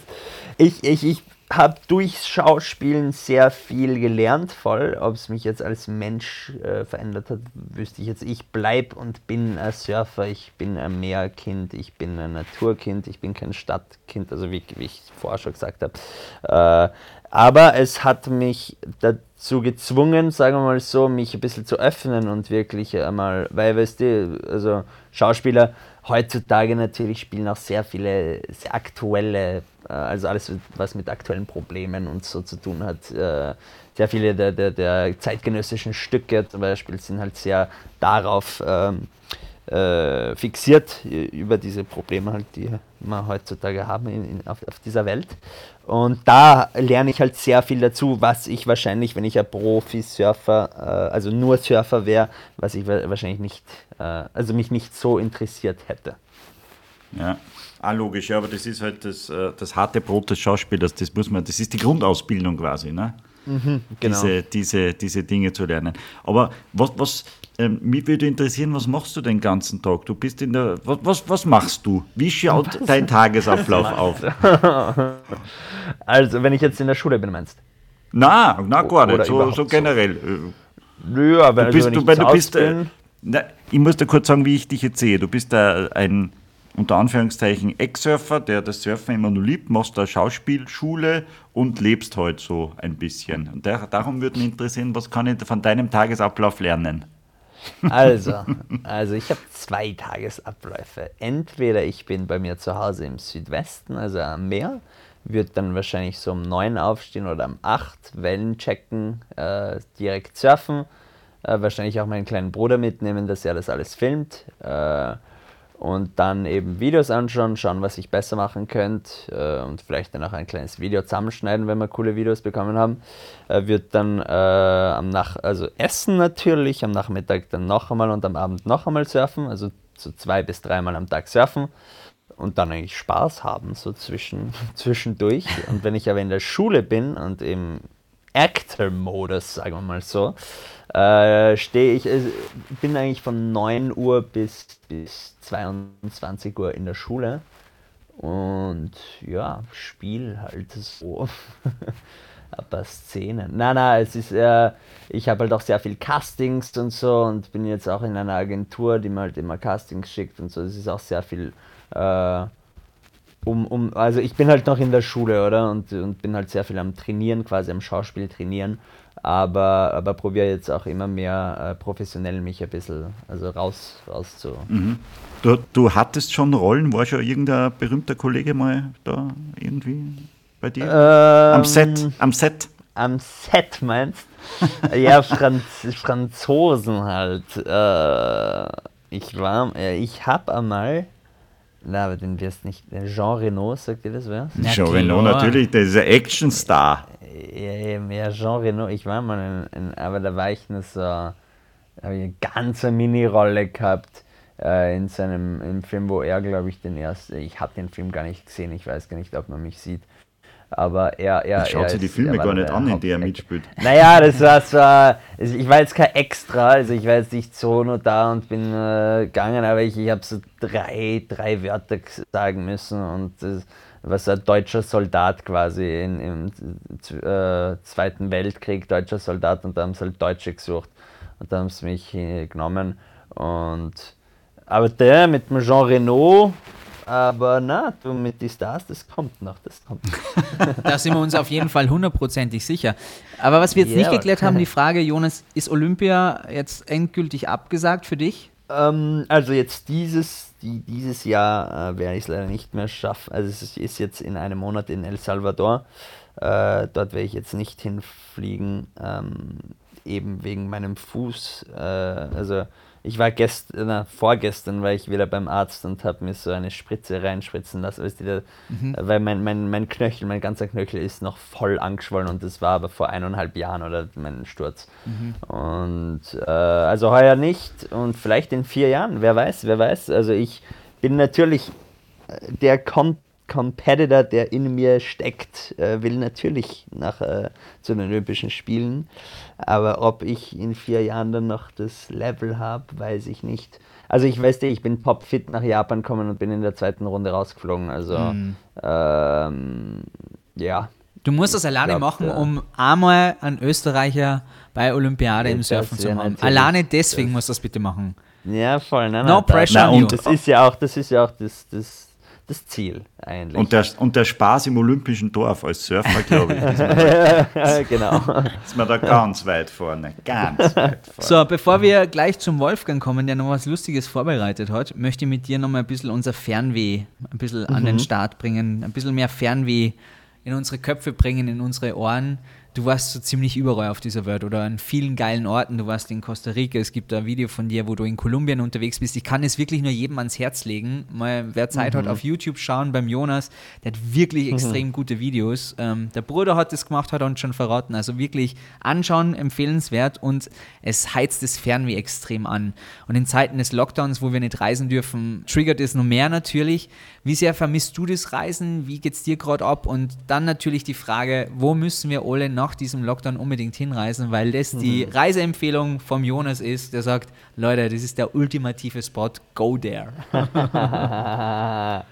[SPEAKER 4] ich, ich, ich habe durchs Schauspielen sehr viel gelernt, voll. Ob es mich jetzt als Mensch äh, verändert hat, wüsste ich jetzt. Ich bleibe und bin ein Surfer, ich bin ein Meerkind, ich bin ein Naturkind, ich bin kein Stadtkind, also wie, wie ich vorher schon gesagt habe. Äh, aber es hat mich dazu gezwungen, sagen wir mal so, mich ein bisschen zu öffnen und wirklich einmal, weil, weißt du, also Schauspieler heutzutage natürlich spielen auch sehr viele sehr aktuelle, also alles, was mit aktuellen Problemen und so zu tun hat. Äh, sehr viele der, der, der zeitgenössischen Stücke zum Beispiel sind halt sehr darauf ähm, äh, fixiert, über diese Probleme halt, die wir heutzutage haben in, in, auf, auf dieser Welt. Und da lerne ich halt sehr viel dazu, was ich wahrscheinlich, wenn ich ein Profi-Surfer, äh, also nur Surfer wäre, was ich wahrscheinlich nicht, äh, also mich nicht so interessiert hätte.
[SPEAKER 1] Ja, ah, logisch, ja, aber das ist halt das, äh, das harte Brot des Schauspielers, das muss man, das ist die Grundausbildung quasi, ne?
[SPEAKER 4] Mhm, genau.
[SPEAKER 1] diese, diese, diese Dinge zu lernen. Aber was, was ähm, mich würde interessieren, was machst du den ganzen Tag? Du bist in der. Was, was, was machst du? Wie schaut was? dein Tagesablauf [LAUGHS] auf?
[SPEAKER 4] also, wenn ich jetzt in der Schule bin, meinst
[SPEAKER 1] du? Na, na gar nicht, so, so generell.
[SPEAKER 4] Ja, aber
[SPEAKER 1] du bist, also, wenn du, wenn du bist, äh, na, ich muss dir kurz sagen, wie ich dich jetzt sehe. Du bist äh, ein unter Anführungszeichen Ex-Surfer, der das Surfen immer nur liebt, machst da Schauspielschule und lebst halt so ein bisschen. Und der, darum würde mich interessieren, was kann ich von deinem Tagesablauf lernen?
[SPEAKER 4] Also, [LAUGHS] also ich habe zwei Tagesabläufe. Entweder ich bin bei mir zu Hause im Südwesten, also am Meer, würde dann wahrscheinlich so um neun aufstehen oder um acht Wellen checken, äh, direkt surfen, äh, wahrscheinlich auch meinen kleinen Bruder mitnehmen, dass er das alles filmt. Äh, und dann eben Videos anschauen, schauen, was ich besser machen könnte äh, und vielleicht dann auch ein kleines Video zusammenschneiden, wenn wir coole Videos bekommen haben. Äh, wird dann äh, am Nach also essen natürlich, am Nachmittag dann noch einmal und am Abend noch einmal surfen, also so zwei bis dreimal am Tag surfen und dann eigentlich Spaß haben, so zwischen, [LAUGHS] zwischendurch. Und wenn ich aber in der Schule bin und im Actor-Modus, sagen wir mal so, äh, stehe ich, äh, bin eigentlich von 9 Uhr bis, bis 22 Uhr in der Schule und ja, spiel halt so [LAUGHS] ein paar Szenen. Nein, nein, es ist, äh, ich habe halt auch sehr viel Castings und so und bin jetzt auch in einer Agentur, die mir halt immer Castings schickt und so. Es ist auch sehr viel, äh, um, um, also ich bin halt noch in der Schule, oder? Und, und bin halt sehr viel am Trainieren, quasi am Schauspiel trainieren aber, aber probiere jetzt auch immer mehr äh, professionell mich ein bisschen also raus, raus zu.
[SPEAKER 1] Mhm. Du, du hattest schon Rollen, war schon irgendein berühmter Kollege mal da irgendwie bei dir?
[SPEAKER 4] Ähm,
[SPEAKER 1] am Set, am Set.
[SPEAKER 4] Am Set meinst Ja, Franz, Franzosen halt. Äh, ich war, äh, ich habe einmal na, aber den wirst nicht. Jean Reno, sagt ihr das wer?
[SPEAKER 1] Jean Reno, natürlich, der ist ein Actionstar
[SPEAKER 4] ja, mehr Jean Reno. Ich war mal in, in, aber da war ich nur so, habe ich eine ganze Mini-Rolle gehabt äh, in seinem im Film, wo er, glaube ich, den ersten, ich habe den Film gar nicht gesehen, ich weiß gar nicht, ob man mich sieht. Aber er, er,
[SPEAKER 1] Schaut
[SPEAKER 4] er
[SPEAKER 1] sich die Filme gar nicht an, in der er mitspielt.
[SPEAKER 4] Naja, das war so, ich war jetzt kein Extra, also ich war jetzt nicht so nur da und bin äh, gegangen, aber ich, ich habe so drei, drei Wörter sagen müssen und das, was ein deutscher Soldat quasi in, im äh, Zweiten Weltkrieg, deutscher Soldat, und da haben sie halt Deutsche gesucht. Und da haben sie mich genommen. Und, aber der mit dem Jean Renault, aber na, du mit die Stars, das kommt noch, das kommt. [LAUGHS]
[SPEAKER 3] da sind wir uns auf jeden Fall hundertprozentig sicher. Aber was wir jetzt yeah, nicht geklärt haben, die Frage, Jonas, ist Olympia jetzt endgültig abgesagt für dich?
[SPEAKER 4] Ähm, also jetzt dieses, die, dieses Jahr äh, werde ich es leider nicht mehr schaffen. Also es ist jetzt in einem Monat in El Salvador. Äh, dort werde ich jetzt nicht hinfliegen, ähm, eben wegen meinem Fuß. Äh, also ich war gestern, na, vorgestern war ich wieder beim Arzt und habe mir so eine Spritze reinspritzen lassen, weißt du, mhm. weil mein, mein, mein Knöchel, mein ganzer Knöchel ist noch voll angeschwollen und das war aber vor eineinhalb Jahren oder mein Sturz. Mhm. Und äh, also heuer nicht und vielleicht in vier Jahren, wer weiß, wer weiß. Also ich bin natürlich äh, der kommt Competitor, der in mir steckt, äh, will natürlich nach äh, zu den Olympischen Spielen. Aber ob ich in vier Jahren dann noch das Level habe, weiß ich nicht. Also ich weiß ich bin topfit nach Japan gekommen und bin in der zweiten Runde rausgeflogen. Also mhm. ähm, ja,
[SPEAKER 3] Du musst das alleine
[SPEAKER 4] glaub,
[SPEAKER 3] machen, um einmal einen Österreicher bei Olympiade im
[SPEAKER 4] Das
[SPEAKER 3] Surfen zu haben. Alleine deswegen musst du das bitte machen.
[SPEAKER 4] ja, voll. Nein,
[SPEAKER 3] No
[SPEAKER 4] nein,
[SPEAKER 3] pressure you.
[SPEAKER 4] und das ist ja auch, das ist ja auch das, das, das Ziel eigentlich.
[SPEAKER 1] Und der, und der Spaß im olympischen Dorf als Surfer, glaube ich, man, [LAUGHS]
[SPEAKER 4] genau.
[SPEAKER 1] ist man da ganz weit vorne. Ganz weit vorne.
[SPEAKER 3] So, bevor wir gleich zum Wolfgang kommen, der noch was Lustiges vorbereitet hat, möchte ich mit dir noch mal ein bisschen unser Fernweh ein bisschen an den Start bringen, ein bisschen mehr Fernweh in unsere Köpfe bringen, in unsere Ohren. Du warst so ziemlich überall auf dieser Welt oder an vielen geilen Orten. Du warst in Costa Rica, es gibt da ein Video von dir, wo du in Kolumbien unterwegs bist. Ich kann es wirklich nur jedem ans Herz legen. Mal, wer Zeit hat, auf YouTube schauen beim Jonas. Der hat wirklich extrem gute Videos. Ähm, der Bruder hat es gemacht, hat uns schon verraten. Also wirklich anschauen, empfehlenswert und es heizt das Fernweh extrem an. Und in Zeiten des Lockdowns, wo wir nicht reisen dürfen, triggert es noch mehr natürlich. Wie sehr vermisst du das Reisen? Wie geht's dir gerade ab? Und dann natürlich die Frage, wo müssen wir alle nach diesem Lockdown unbedingt hinreisen? Weil das die Reiseempfehlung vom Jonas ist, der sagt, Leute, das ist der ultimative Spot, go there. [LAUGHS]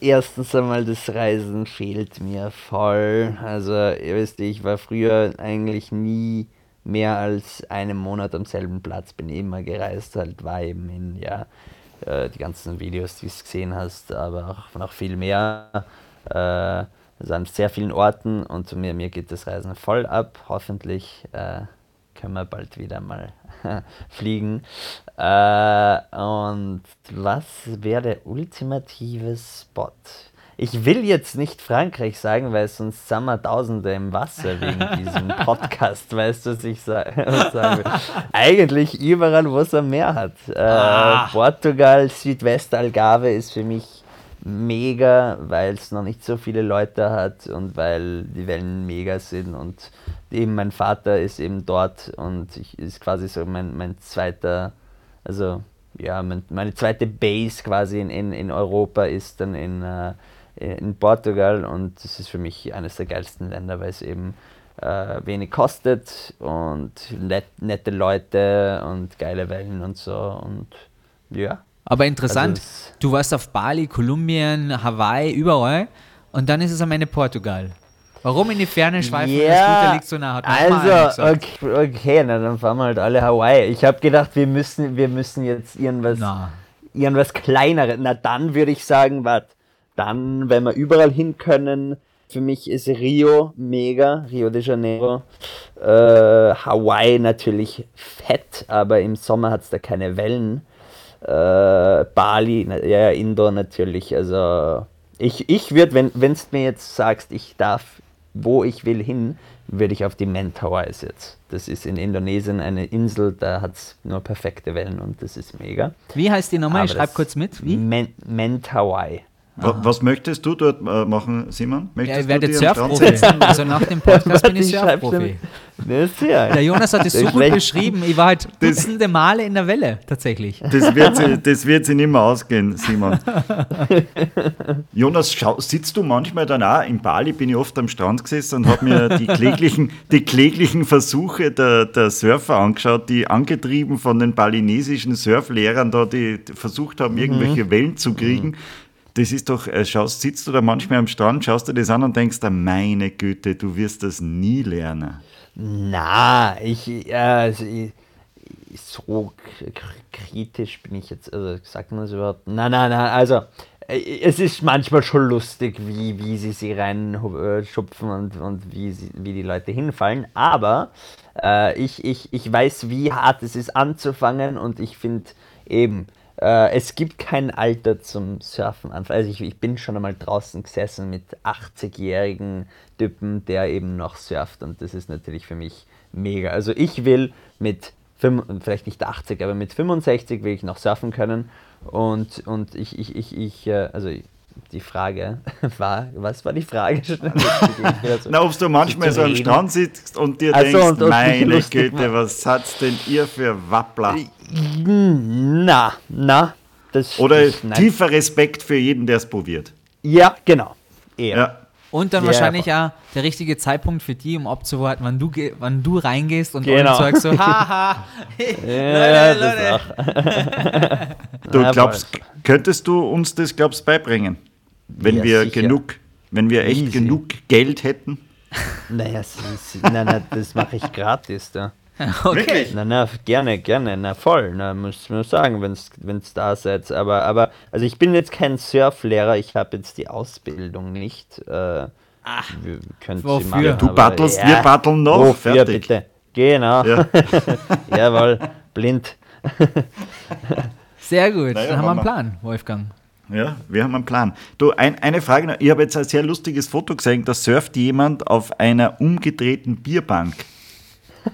[SPEAKER 4] Erstens einmal, das Reisen fehlt mir voll. Also, ihr wisst, ich war früher eigentlich nie mehr als einen Monat am selben Platz, bin immer gereist, halt war eben in, ja, äh, die ganzen Videos, die du gesehen hast, aber auch noch viel mehr. Äh, also an sehr vielen Orten und mir, mir geht das Reisen voll ab. Hoffentlich äh, können wir bald wieder mal [LAUGHS] fliegen. Äh, und was wäre der ultimative Spot? Ich will jetzt nicht Frankreich sagen, weil sonst sind wir Tausende im Wasser wegen [LAUGHS] diesem Podcast, weißt du, was ich sa [LAUGHS] was sagen will. Eigentlich überall, wo es am Meer hat. Äh, Portugal, Südwestalgarve ist für mich mega, weil es noch nicht so viele Leute hat und weil die Wellen mega sind und eben mein Vater ist eben dort und ich ist quasi so mein, mein zweiter, also ja, mein, meine zweite Base quasi in, in, in Europa ist dann in, äh, in Portugal und das ist für mich eines der geilsten Länder, weil es eben äh, wenig kostet und net, nette Leute und geile Wellen und so und ja.
[SPEAKER 3] Aber interessant,
[SPEAKER 4] Also
[SPEAKER 3] du warst auf Bali, Kolumbien, Hawaii, überall und dann ist es am Ende Portugal. Warum in die Ferne schweifen, wenn das Scooter liegt so nah?
[SPEAKER 4] Also, okay, okay, na dann fahren wir halt alle Hawaii. Ich habe gedacht, wir müssen, wir müssen jetzt irgendwas,
[SPEAKER 3] Na.
[SPEAKER 4] irgendwas kleineres. Na dann würde ich sagen, warte, dann, wenn wir überall hin können, für mich ist Rio mega, Rio de Janeiro. Äh, Hawaii natürlich fett, aber im Sommer hat es da keine Wellen. Äh, Bali, ja, Indoor natürlich. Also ich, ich würde, wenn du mir jetzt sagst, ich darf, wo ich will hin, würde ich auf die Mentawais jetzt. Das ist in Indonesien eine Insel, da hat es nur perfekte Wellen und das ist mega.
[SPEAKER 3] Wie heißt die nochmal? Ich
[SPEAKER 4] Aber
[SPEAKER 3] schreib
[SPEAKER 4] das-
[SPEAKER 3] kurz mit. Wie?
[SPEAKER 4] Men Mentawai.
[SPEAKER 1] Wa- Was möchtest du dort äh, machen, Simon?
[SPEAKER 3] Ja,
[SPEAKER 1] Möchtest
[SPEAKER 3] ich werde Surfprofi. Also nach dem Podcast [LAUGHS] bin ich Surfprofi.
[SPEAKER 4] Ja.
[SPEAKER 3] Der Jonas hat es so gut beschrieben. Ich war halt dutzende Male in der Welle, tatsächlich.
[SPEAKER 1] Das wird, sie, das wird sie nicht mehr ausgehen, Simon. [LAUGHS] Jonas, schau, sitzt du manchmal dann auch in Bali? Bin ich oft am Strand gesessen und habe mir die kläglichen, [LAUGHS] die kläglichen Versuche der, der Surfer angeschaut, die angetrieben von den balinesischen Surflehrern da, die versucht haben, irgendwelche Wellen zu kriegen. Das ist doch, äh, schaust, sitzt du da manchmal am Strand, schaust dir das an und denkst, da, meine Güte, du wirst das nie lernen.
[SPEAKER 4] Na, ich, ja, also ich, so kritisch bin ich jetzt, also sagt man das überhaupt? Nein, nein, nein, also äh, es ist manchmal schon lustig, wie, wie sie sie reinschupfen und, und wie, sie, wie die Leute hinfallen, aber äh, ich, ich, ich weiß, wie hart es ist anzufangen und ich finde eben, äh, es gibt kein Alter zum Surfen. Also ich, ich bin schon einmal draußen gesessen mit 80-jährigen Typen, der eben noch surft und das ist natürlich für mich mega. Also ich will mit, fünf- vielleicht nicht 80, aber mit 65 will ich noch surfen können und, und ich, ich, ich, ich äh, also die Frage [LAUGHS] war, was war die Frage? [LAUGHS]
[SPEAKER 1] Na, ob du manchmal so am. Strand sitzt und dir
[SPEAKER 4] Ach so,
[SPEAKER 1] denkst,
[SPEAKER 4] und- und
[SPEAKER 1] meine Güte, was hat's denn ihr für Wappler?
[SPEAKER 4] na, na, das
[SPEAKER 1] Oder
[SPEAKER 4] das,
[SPEAKER 1] tiefer Respekt für jeden, der es probiert.
[SPEAKER 4] Ja, genau. Eher.
[SPEAKER 1] Ja.
[SPEAKER 3] Und dann
[SPEAKER 4] Ja,
[SPEAKER 3] wahrscheinlich auch der richtige Zeitpunkt für die, um abzuwarten, wann du, wann du reingehst und
[SPEAKER 4] Genau.
[SPEAKER 3] sagst so, haha, [LAUGHS] [LAUGHS]
[SPEAKER 4] Ja,
[SPEAKER 3] Leute, Leute. [LAUGHS]
[SPEAKER 1] Du
[SPEAKER 4] Ja,
[SPEAKER 1] glaubst, könntest du uns das, glaubst beibbringen? Wenn
[SPEAKER 4] Ja,
[SPEAKER 1] wir
[SPEAKER 4] sicher.
[SPEAKER 1] genug, Wenn wir echt
[SPEAKER 4] Easy.
[SPEAKER 1] genug Geld hätten.
[SPEAKER 4] Naja, nein, das mache ich gratis da. [LAUGHS]
[SPEAKER 3] Okay.
[SPEAKER 4] Na, na, gerne, gerne, na voll, na, muss man sagen, wenn es da seid. Aber, aber, also ich bin jetzt kein Surflehrer, ich habe jetzt die Ausbildung nicht. Äh, wir- könnt ihr
[SPEAKER 3] wofür?
[SPEAKER 4] machen,
[SPEAKER 3] Ja,
[SPEAKER 1] Du
[SPEAKER 4] aber
[SPEAKER 1] battlest, wir batteln noch.
[SPEAKER 4] Wofür,
[SPEAKER 1] fertig.
[SPEAKER 4] bitte? Genau.
[SPEAKER 1] Ja. [LAUGHS]
[SPEAKER 4] Jawohl, blind.
[SPEAKER 3] Sehr gut.
[SPEAKER 1] Naja,
[SPEAKER 3] Dann haben wir einen. Plan, Wolfgang.
[SPEAKER 1] Ja, wir haben einen Plan. Du, ein, eine Frage noch. Ich habe jetzt ein sehr lustiges Foto gesehen, da surft jemand auf einer umgedrehten Bierbank.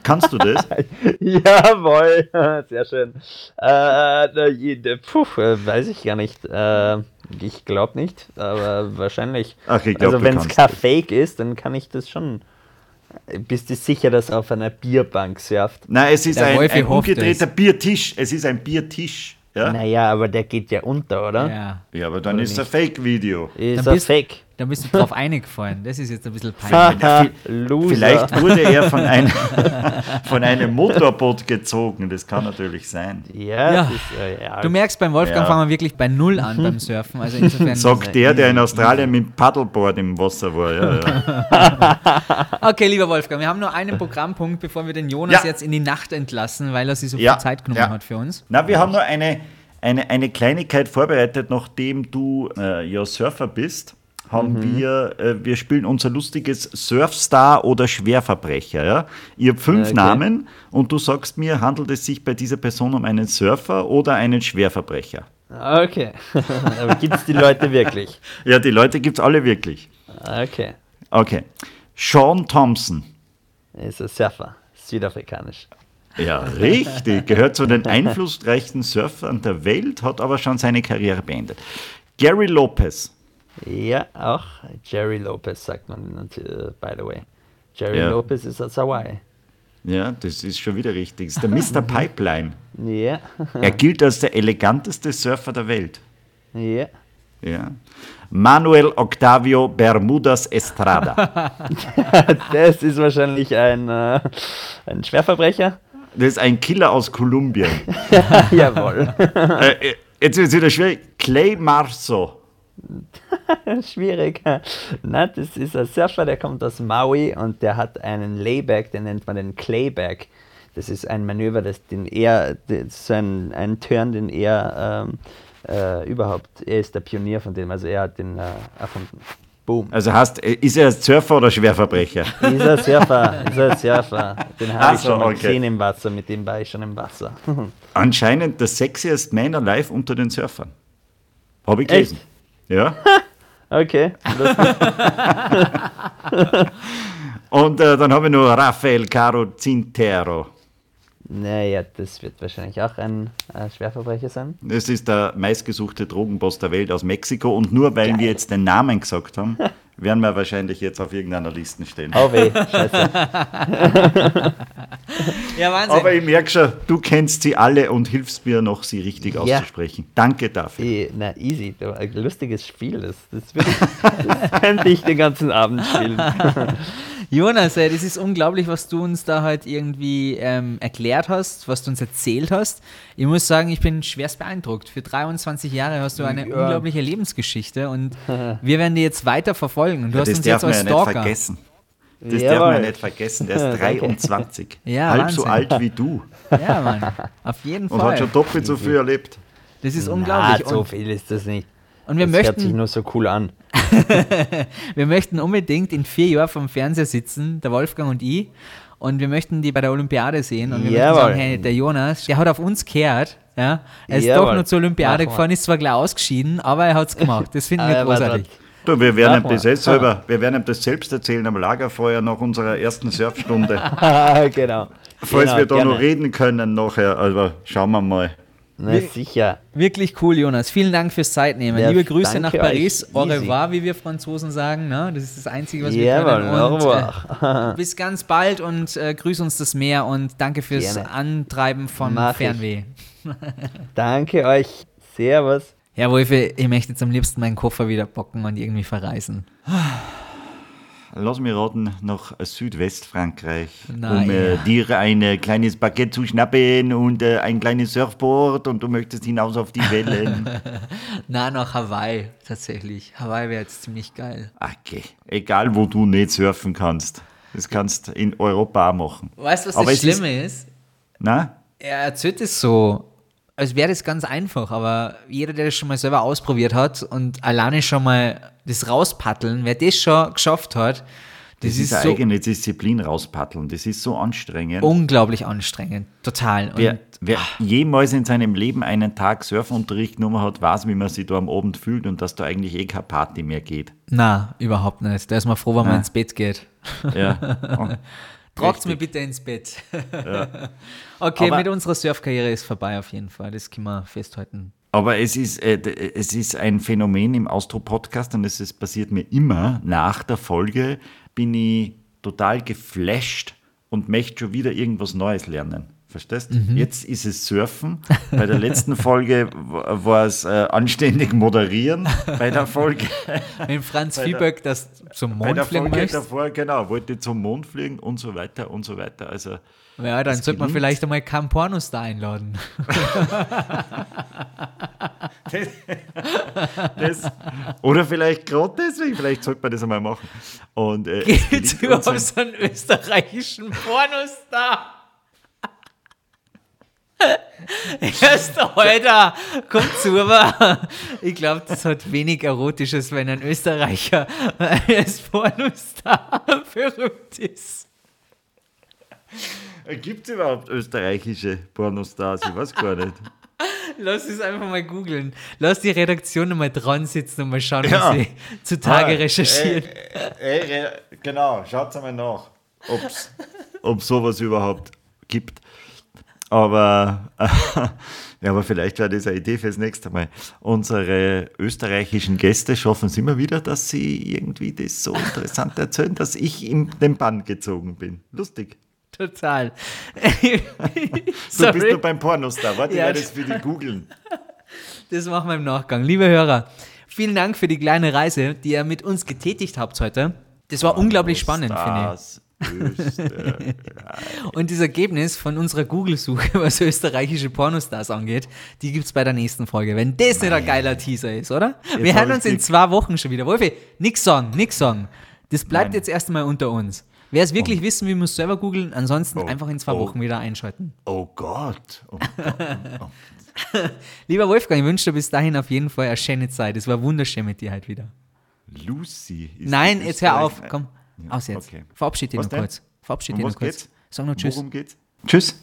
[SPEAKER 1] Kannst du das? [LAUGHS]
[SPEAKER 4] Jawohl, [LAUGHS] sehr schön. Äh, jede- puh, äh, weiß ich gar nicht. Äh, ich glaube nicht, aber wahrscheinlich.
[SPEAKER 1] Ach, ich glaub,
[SPEAKER 4] also wenn es kein Fake ist, dann kann ich das schon. Bist du sicher, dass er auf einer Bierbank surft?
[SPEAKER 1] Nein, es ist
[SPEAKER 3] Der
[SPEAKER 1] ein, ein umgedrehter Biertisch. Es ist ein Biertisch. Ja,
[SPEAKER 4] Naja, aber der geht ja unter, oder?
[SPEAKER 3] Ja.
[SPEAKER 1] ja aber dann ist es ein Fake-Video.
[SPEAKER 4] Ist
[SPEAKER 3] bist-
[SPEAKER 4] Fake?
[SPEAKER 3] Da bist du drauf [LAUGHS] eingefallen. Das ist jetzt ein bisschen peinlich.
[SPEAKER 1] Vielleicht wurde er von einem, [LAUGHS] von einem Motorboot gezogen. Das kann natürlich sein.
[SPEAKER 4] Ja,
[SPEAKER 3] Ja.
[SPEAKER 4] Das ist, äh, ja.
[SPEAKER 3] Du merkst, beim Wolfgang
[SPEAKER 1] Ja.
[SPEAKER 3] fangen wir wirklich bei Null an beim Surfen. Also insofern. [LAUGHS]
[SPEAKER 1] Sagt der, der in Australien mit dem Paddleboard im Wasser war. Ja, ja.
[SPEAKER 3] Okay, lieber Wolfgang, wir haben nur einen Programmpunkt, bevor wir den Jonas
[SPEAKER 1] Ja.
[SPEAKER 3] jetzt in die Nacht entlassen, weil er sich so
[SPEAKER 1] Ja,
[SPEAKER 3] viel Zeit genommen
[SPEAKER 1] ja.
[SPEAKER 3] hat für uns.
[SPEAKER 1] Na, wir haben nur eine, eine, eine Kleinigkeit vorbereitet, nachdem du äh, ja Surfer bist. Haben
[SPEAKER 3] Mhm.
[SPEAKER 1] wir, äh, wir spielen unser lustiges Surfstar oder Schwerverbrecher. Ja? Ich habe fünf
[SPEAKER 4] Okay.
[SPEAKER 1] Namen und du sagst mir, handelt es sich bei dieser Person um einen Surfer oder einen Schwerverbrecher?
[SPEAKER 4] Okay. [LAUGHS] aber gibt es die Leute wirklich?
[SPEAKER 1] Ja, die Leute gibt es alle wirklich.
[SPEAKER 4] Okay.
[SPEAKER 1] Okay. Sean Thompson.
[SPEAKER 4] Ist ein Surfer. Südafrikanisch.
[SPEAKER 1] Ja, richtig. Gehört zu den einflussreichsten Surfern der Welt, hat aber schon seine Karriere beendet. Gary Lopez.
[SPEAKER 4] Ja, auch Jerry Lopez sagt man, natürlich, by the way. Jerry
[SPEAKER 1] Ja.
[SPEAKER 4] Lopez ist aus Hawaii.
[SPEAKER 1] Ja, das ist schon wieder richtig. Das ist der Mr. [LAUGHS] Pipeline.
[SPEAKER 4] Ja,
[SPEAKER 1] Er gilt als der eleganteste Surfer der Welt.
[SPEAKER 4] ja.
[SPEAKER 1] Ja. Manuel Octavio Bermudas Estrada. [LAUGHS]
[SPEAKER 4] Das ist wahrscheinlich ein, äh, ein Schwerverbrecher.
[SPEAKER 1] Das ist ein Killer aus Kolumbien. [LAUGHS]
[SPEAKER 4] Jawohl.
[SPEAKER 1] äh, äh, jetzt wird es wieder schwierig. Clay Marso. [LAUGHS]
[SPEAKER 4] Schwierig. Na, das ist ein Surfer, der kommt aus Maui und der hat einen Layback, den nennt man den Clayback. Das ist ein Manöver, das den er, das ist so ein, ein Turn, den er ähm, äh, überhaupt, er ist der Pionier von dem, also er hat den äh, erfunden. Boom.
[SPEAKER 1] Also heißt, äh, ist er Surfer oder Schwerverbrecher? [LAUGHS]
[SPEAKER 4] Dieser Surfer, dieser Surfer, den habe ich schon
[SPEAKER 1] okay.
[SPEAKER 4] gesehen im Wasser, mit dem war ich schon im Wasser. [LAUGHS]
[SPEAKER 1] Anscheinend der sexiest Man alive unter den Surfern. Habe ich gelesen.
[SPEAKER 4] Echt?
[SPEAKER 1] Ja. [LAUGHS]
[SPEAKER 4] Okay. [LAUGHS]
[SPEAKER 1] Und äh, dann habe ich noch Rafael Caro Zintero.
[SPEAKER 4] naja, das wird wahrscheinlich auch ein äh, Schwerverbrecher sein.
[SPEAKER 1] Das ist der meistgesuchte Drogenboss der Welt aus Mexiko. Und nur weil wir jetzt den Namen gesagt haben, [LAUGHS] werden wir wahrscheinlich jetzt auf irgendeiner Liste stehen.
[SPEAKER 4] Oh weh, scheiße. [LAUGHS]
[SPEAKER 3] Ja, Wahnsinn.
[SPEAKER 1] Aber ich merke schon, du kennst sie alle und hilfst mir noch, sie richtig
[SPEAKER 4] Ja.
[SPEAKER 1] auszusprechen. Danke dafür.
[SPEAKER 4] Eh, Na, easy. Ein lustiges Spiel. Das, das, ich, das könnte ich den ganzen Abend spielen. [LAUGHS]
[SPEAKER 3] Jonas, ey, das ist unglaublich, was du uns da halt irgendwie ähm, erklärt hast, was du uns erzählt hast. Ich muss sagen, ich bin schwerst beeindruckt. Für 23 Jahre hast du eine
[SPEAKER 4] Ja.
[SPEAKER 3] unglaubliche Lebensgeschichte und wir werden die jetzt weiter verfolgen. Und du hast
[SPEAKER 1] das
[SPEAKER 3] uns
[SPEAKER 1] darf
[SPEAKER 3] jetzt
[SPEAKER 1] man ja
[SPEAKER 3] als
[SPEAKER 1] nicht
[SPEAKER 3] Stalker.
[SPEAKER 1] vergessen. Das
[SPEAKER 4] Jawohl.
[SPEAKER 1] darf man nicht vergessen. Der ist [LAUGHS]
[SPEAKER 4] Danke.
[SPEAKER 1] 23.
[SPEAKER 3] Ja,
[SPEAKER 1] halb so
[SPEAKER 3] Wahnsinn.
[SPEAKER 1] alt wie du.
[SPEAKER 3] Ja, Mann. Auf jeden
[SPEAKER 1] Und hat
[SPEAKER 3] Fall.
[SPEAKER 1] schon doppelt so viel erlebt.
[SPEAKER 3] Das ist
[SPEAKER 4] Na,
[SPEAKER 3] unglaublich.
[SPEAKER 4] so
[SPEAKER 3] Und
[SPEAKER 4] viel ist das nicht.
[SPEAKER 3] Und wir
[SPEAKER 4] das hört sich
[SPEAKER 3] möchten,
[SPEAKER 4] nur so cool an. [LAUGHS]
[SPEAKER 3] wir möchten unbedingt in vier Jahren vom Fernseher sitzen, der Wolfgang und ich. Und wir möchten die bei der Olympiade sehen. Und wir möchten
[SPEAKER 4] Jawohl.
[SPEAKER 3] sagen, hey, der Jonas, der hat auf uns gehört. Ja? Er ist
[SPEAKER 4] Jawohl.
[SPEAKER 3] doch nur zur Olympiade gefahren, ist zwar gleich ausgeschieden, aber er hat es gemacht. Das finden wir [LAUGHS]
[SPEAKER 4] war
[SPEAKER 3] großartig.
[SPEAKER 1] Du, wir werden ihm das jetzt selber, wir werden ihm das selbst erzählen am Lagerfeuer nach unserer ersten Surfstunde. [LAUGHS]
[SPEAKER 4] genau.
[SPEAKER 1] Falls
[SPEAKER 4] genau,
[SPEAKER 1] wir da
[SPEAKER 4] gerne.
[SPEAKER 1] noch reden können nachher. Aber schauen wir mal.
[SPEAKER 4] Na, sicher.
[SPEAKER 3] Wirklich cool, Jonas. Vielen Dank fürs Zeitnehmen.
[SPEAKER 4] Ja,
[SPEAKER 3] Liebe Grüße nach Paris. Au revoir, wie wir Franzosen sagen. Ne? Das ist das Einzige, was wir
[SPEAKER 4] Jawohl,
[SPEAKER 3] können.
[SPEAKER 4] au
[SPEAKER 3] Und,
[SPEAKER 4] revoir.
[SPEAKER 3] äh, bis ganz bald und äh, grüß uns das Meer und danke fürs
[SPEAKER 4] Gerne.
[SPEAKER 3] Antreiben von
[SPEAKER 4] Mach.
[SPEAKER 3] Fernweh. [LAUGHS] [LAUGHS]
[SPEAKER 4] Danke euch. Servus.
[SPEAKER 3] Ja, Wolfe, ich möchte jetzt am liebsten meinen Koffer wieder bocken und irgendwie verreisen. [SIGHS]
[SPEAKER 1] lass mich raten, nach Südwestfrankreich,
[SPEAKER 3] Na
[SPEAKER 1] um äh, dir ein äh, kleines Baguette zu schnappen und äh, ein kleines Surfboard und du möchtest hinaus auf die Wellen. [LAUGHS]
[SPEAKER 3] Na, nach Hawaii tatsächlich. Hawaii wäre jetzt ziemlich geil.
[SPEAKER 1] okay, egal wo du nicht surfen kannst. Das kannst in Europa auch machen.
[SPEAKER 3] Weißt du, was
[SPEAKER 1] Aber
[SPEAKER 3] das
[SPEAKER 1] es ist-
[SPEAKER 3] Schlimme ist?
[SPEAKER 1] Na?
[SPEAKER 3] Er erzählt es so, als wäre das ganz einfach, aber jeder, der das schon mal selber ausprobiert hat und alleine schon mal das rauspaddeln, wer das schon geschafft hat, das,
[SPEAKER 1] Das,
[SPEAKER 3] ist,
[SPEAKER 1] eine
[SPEAKER 3] so
[SPEAKER 1] eigene Disziplin rauspaddeln. Das ist so anstrengend.
[SPEAKER 3] unglaublich anstrengend. Total. Und
[SPEAKER 1] Wer, wer jemals in seinem Leben einen Tag Surfunterricht genommen hat, weiß, wie man sich da am Abend fühlt und dass da eigentlich eh keine Party mehr geht.
[SPEAKER 3] na, überhaupt nicht. Da ist man froh, wenn man ins Bett geht.
[SPEAKER 1] Ja. [LAUGHS]
[SPEAKER 3] Tragt mir bitte ins Bett. [LAUGHS] okay,
[SPEAKER 1] Aber-
[SPEAKER 3] mit unserer Surfkarriere ist vorbei auf jeden Fall. Das können wir festhalten.
[SPEAKER 1] Aber es ist, äh, d- es ist ein Phänomen im Austro-Podcast und es ist, passiert mir immer nach der Folge, bin ich total geflasht und möchte schon wieder irgendwas Neues lernen. Verstehst? Jetzt ist es Surfen. Bei der letzten Folge war es äh, anständig moderieren. Bei der Folge, [LAUGHS]
[SPEAKER 3] Wenn Franz
[SPEAKER 1] Bei
[SPEAKER 3] Fieberg das zum
[SPEAKER 1] bei
[SPEAKER 3] Mond
[SPEAKER 1] der
[SPEAKER 3] fliegen möchte,
[SPEAKER 1] davor, genau, wollte zum Mond fliegen und so weiter und so weiter. Also,
[SPEAKER 3] ja, dann
[SPEAKER 1] das
[SPEAKER 3] sollte man vielleicht einmal keinen Pornostar einladen. [LAUGHS]
[SPEAKER 1] das, oder vielleicht gerade deswegen, vielleicht sollte man das einmal machen. Und, äh, es
[SPEAKER 3] Geht
[SPEAKER 1] gelingt uns
[SPEAKER 3] über
[SPEAKER 1] ein-
[SPEAKER 3] so einen österreichischen Pornostar. [LAUGHS] Erster Alter, kommt zu, aber ich glaube, das hat wenig Erotisches, wenn ein Österreicher als Pornostar berühmt ist.
[SPEAKER 1] Gibt es überhaupt österreichische Pornostars? Ich weiß gar nicht.
[SPEAKER 3] Lass es einfach mal googeln. Lass die Redaktion mal dran sitzen und mal schauen,
[SPEAKER 1] Ja.
[SPEAKER 3] wie sie zutage
[SPEAKER 1] Ah,
[SPEAKER 3] recherchieren.
[SPEAKER 1] Äh, äh, äh, genau, schaut mal nach, ob es sowas überhaupt gibt. Aber, [LAUGHS] ja, aber vielleicht wäre das eine Idee fürs nächste Mal. Unsere österreichischen Gäste schaffen es immer wieder, dass sie irgendwie das so interessant erzählen, dass ich in den Bann gezogen bin. Lustig.
[SPEAKER 3] Total. [LAUGHS]
[SPEAKER 1] Du bist nur beim Pornostar. Warte,
[SPEAKER 3] Ja.
[SPEAKER 1] ich werde das für die googeln.
[SPEAKER 3] Das machen wir im Nachgang. Liebe Hörer, vielen Dank für die kleine Reise, die ihr mit uns getätigt habt heute. Das war unglaublich spannend, finde
[SPEAKER 1] Stars, Österreich. [LAUGHS]
[SPEAKER 3] Und das Ergebnis von unserer Google-Suche, [LAUGHS] was österreichische Pornostars angeht, die gibt es bei der nächsten Folge. Wenn das nicht ein geiler Teaser ist, oder? Wir
[SPEAKER 1] hab
[SPEAKER 3] hören uns in zwei Wochen schon wieder. Wolfi, nix sagen, nix sagen. Das bleibt
[SPEAKER 1] Nein.
[SPEAKER 3] jetzt erst einmal unter uns. Wer es wirklich wissen will, muss selber googeln. Ansonsten
[SPEAKER 1] Oh.
[SPEAKER 3] einfach in zwei
[SPEAKER 1] Oh.
[SPEAKER 3] Wochen wieder einschalten.
[SPEAKER 1] Oh Gott. Oh [LAUGHS]
[SPEAKER 3] Lieber Wolfgang, ich wünsche dir bis dahin auf jeden Fall eine schöne Zeit. Es war wunderschön mit dir heute wieder.
[SPEAKER 1] Lucy. ist
[SPEAKER 3] Nein, jetzt hör auf. Komm, aus jetzt.
[SPEAKER 1] okay.
[SPEAKER 3] Verabschied dich noch
[SPEAKER 1] denn?
[SPEAKER 3] kurz. Verabschied
[SPEAKER 1] Um
[SPEAKER 3] dich noch kurz.
[SPEAKER 1] geht's?
[SPEAKER 3] Sag noch Tschüss.
[SPEAKER 1] Worum geht's? Tschüss.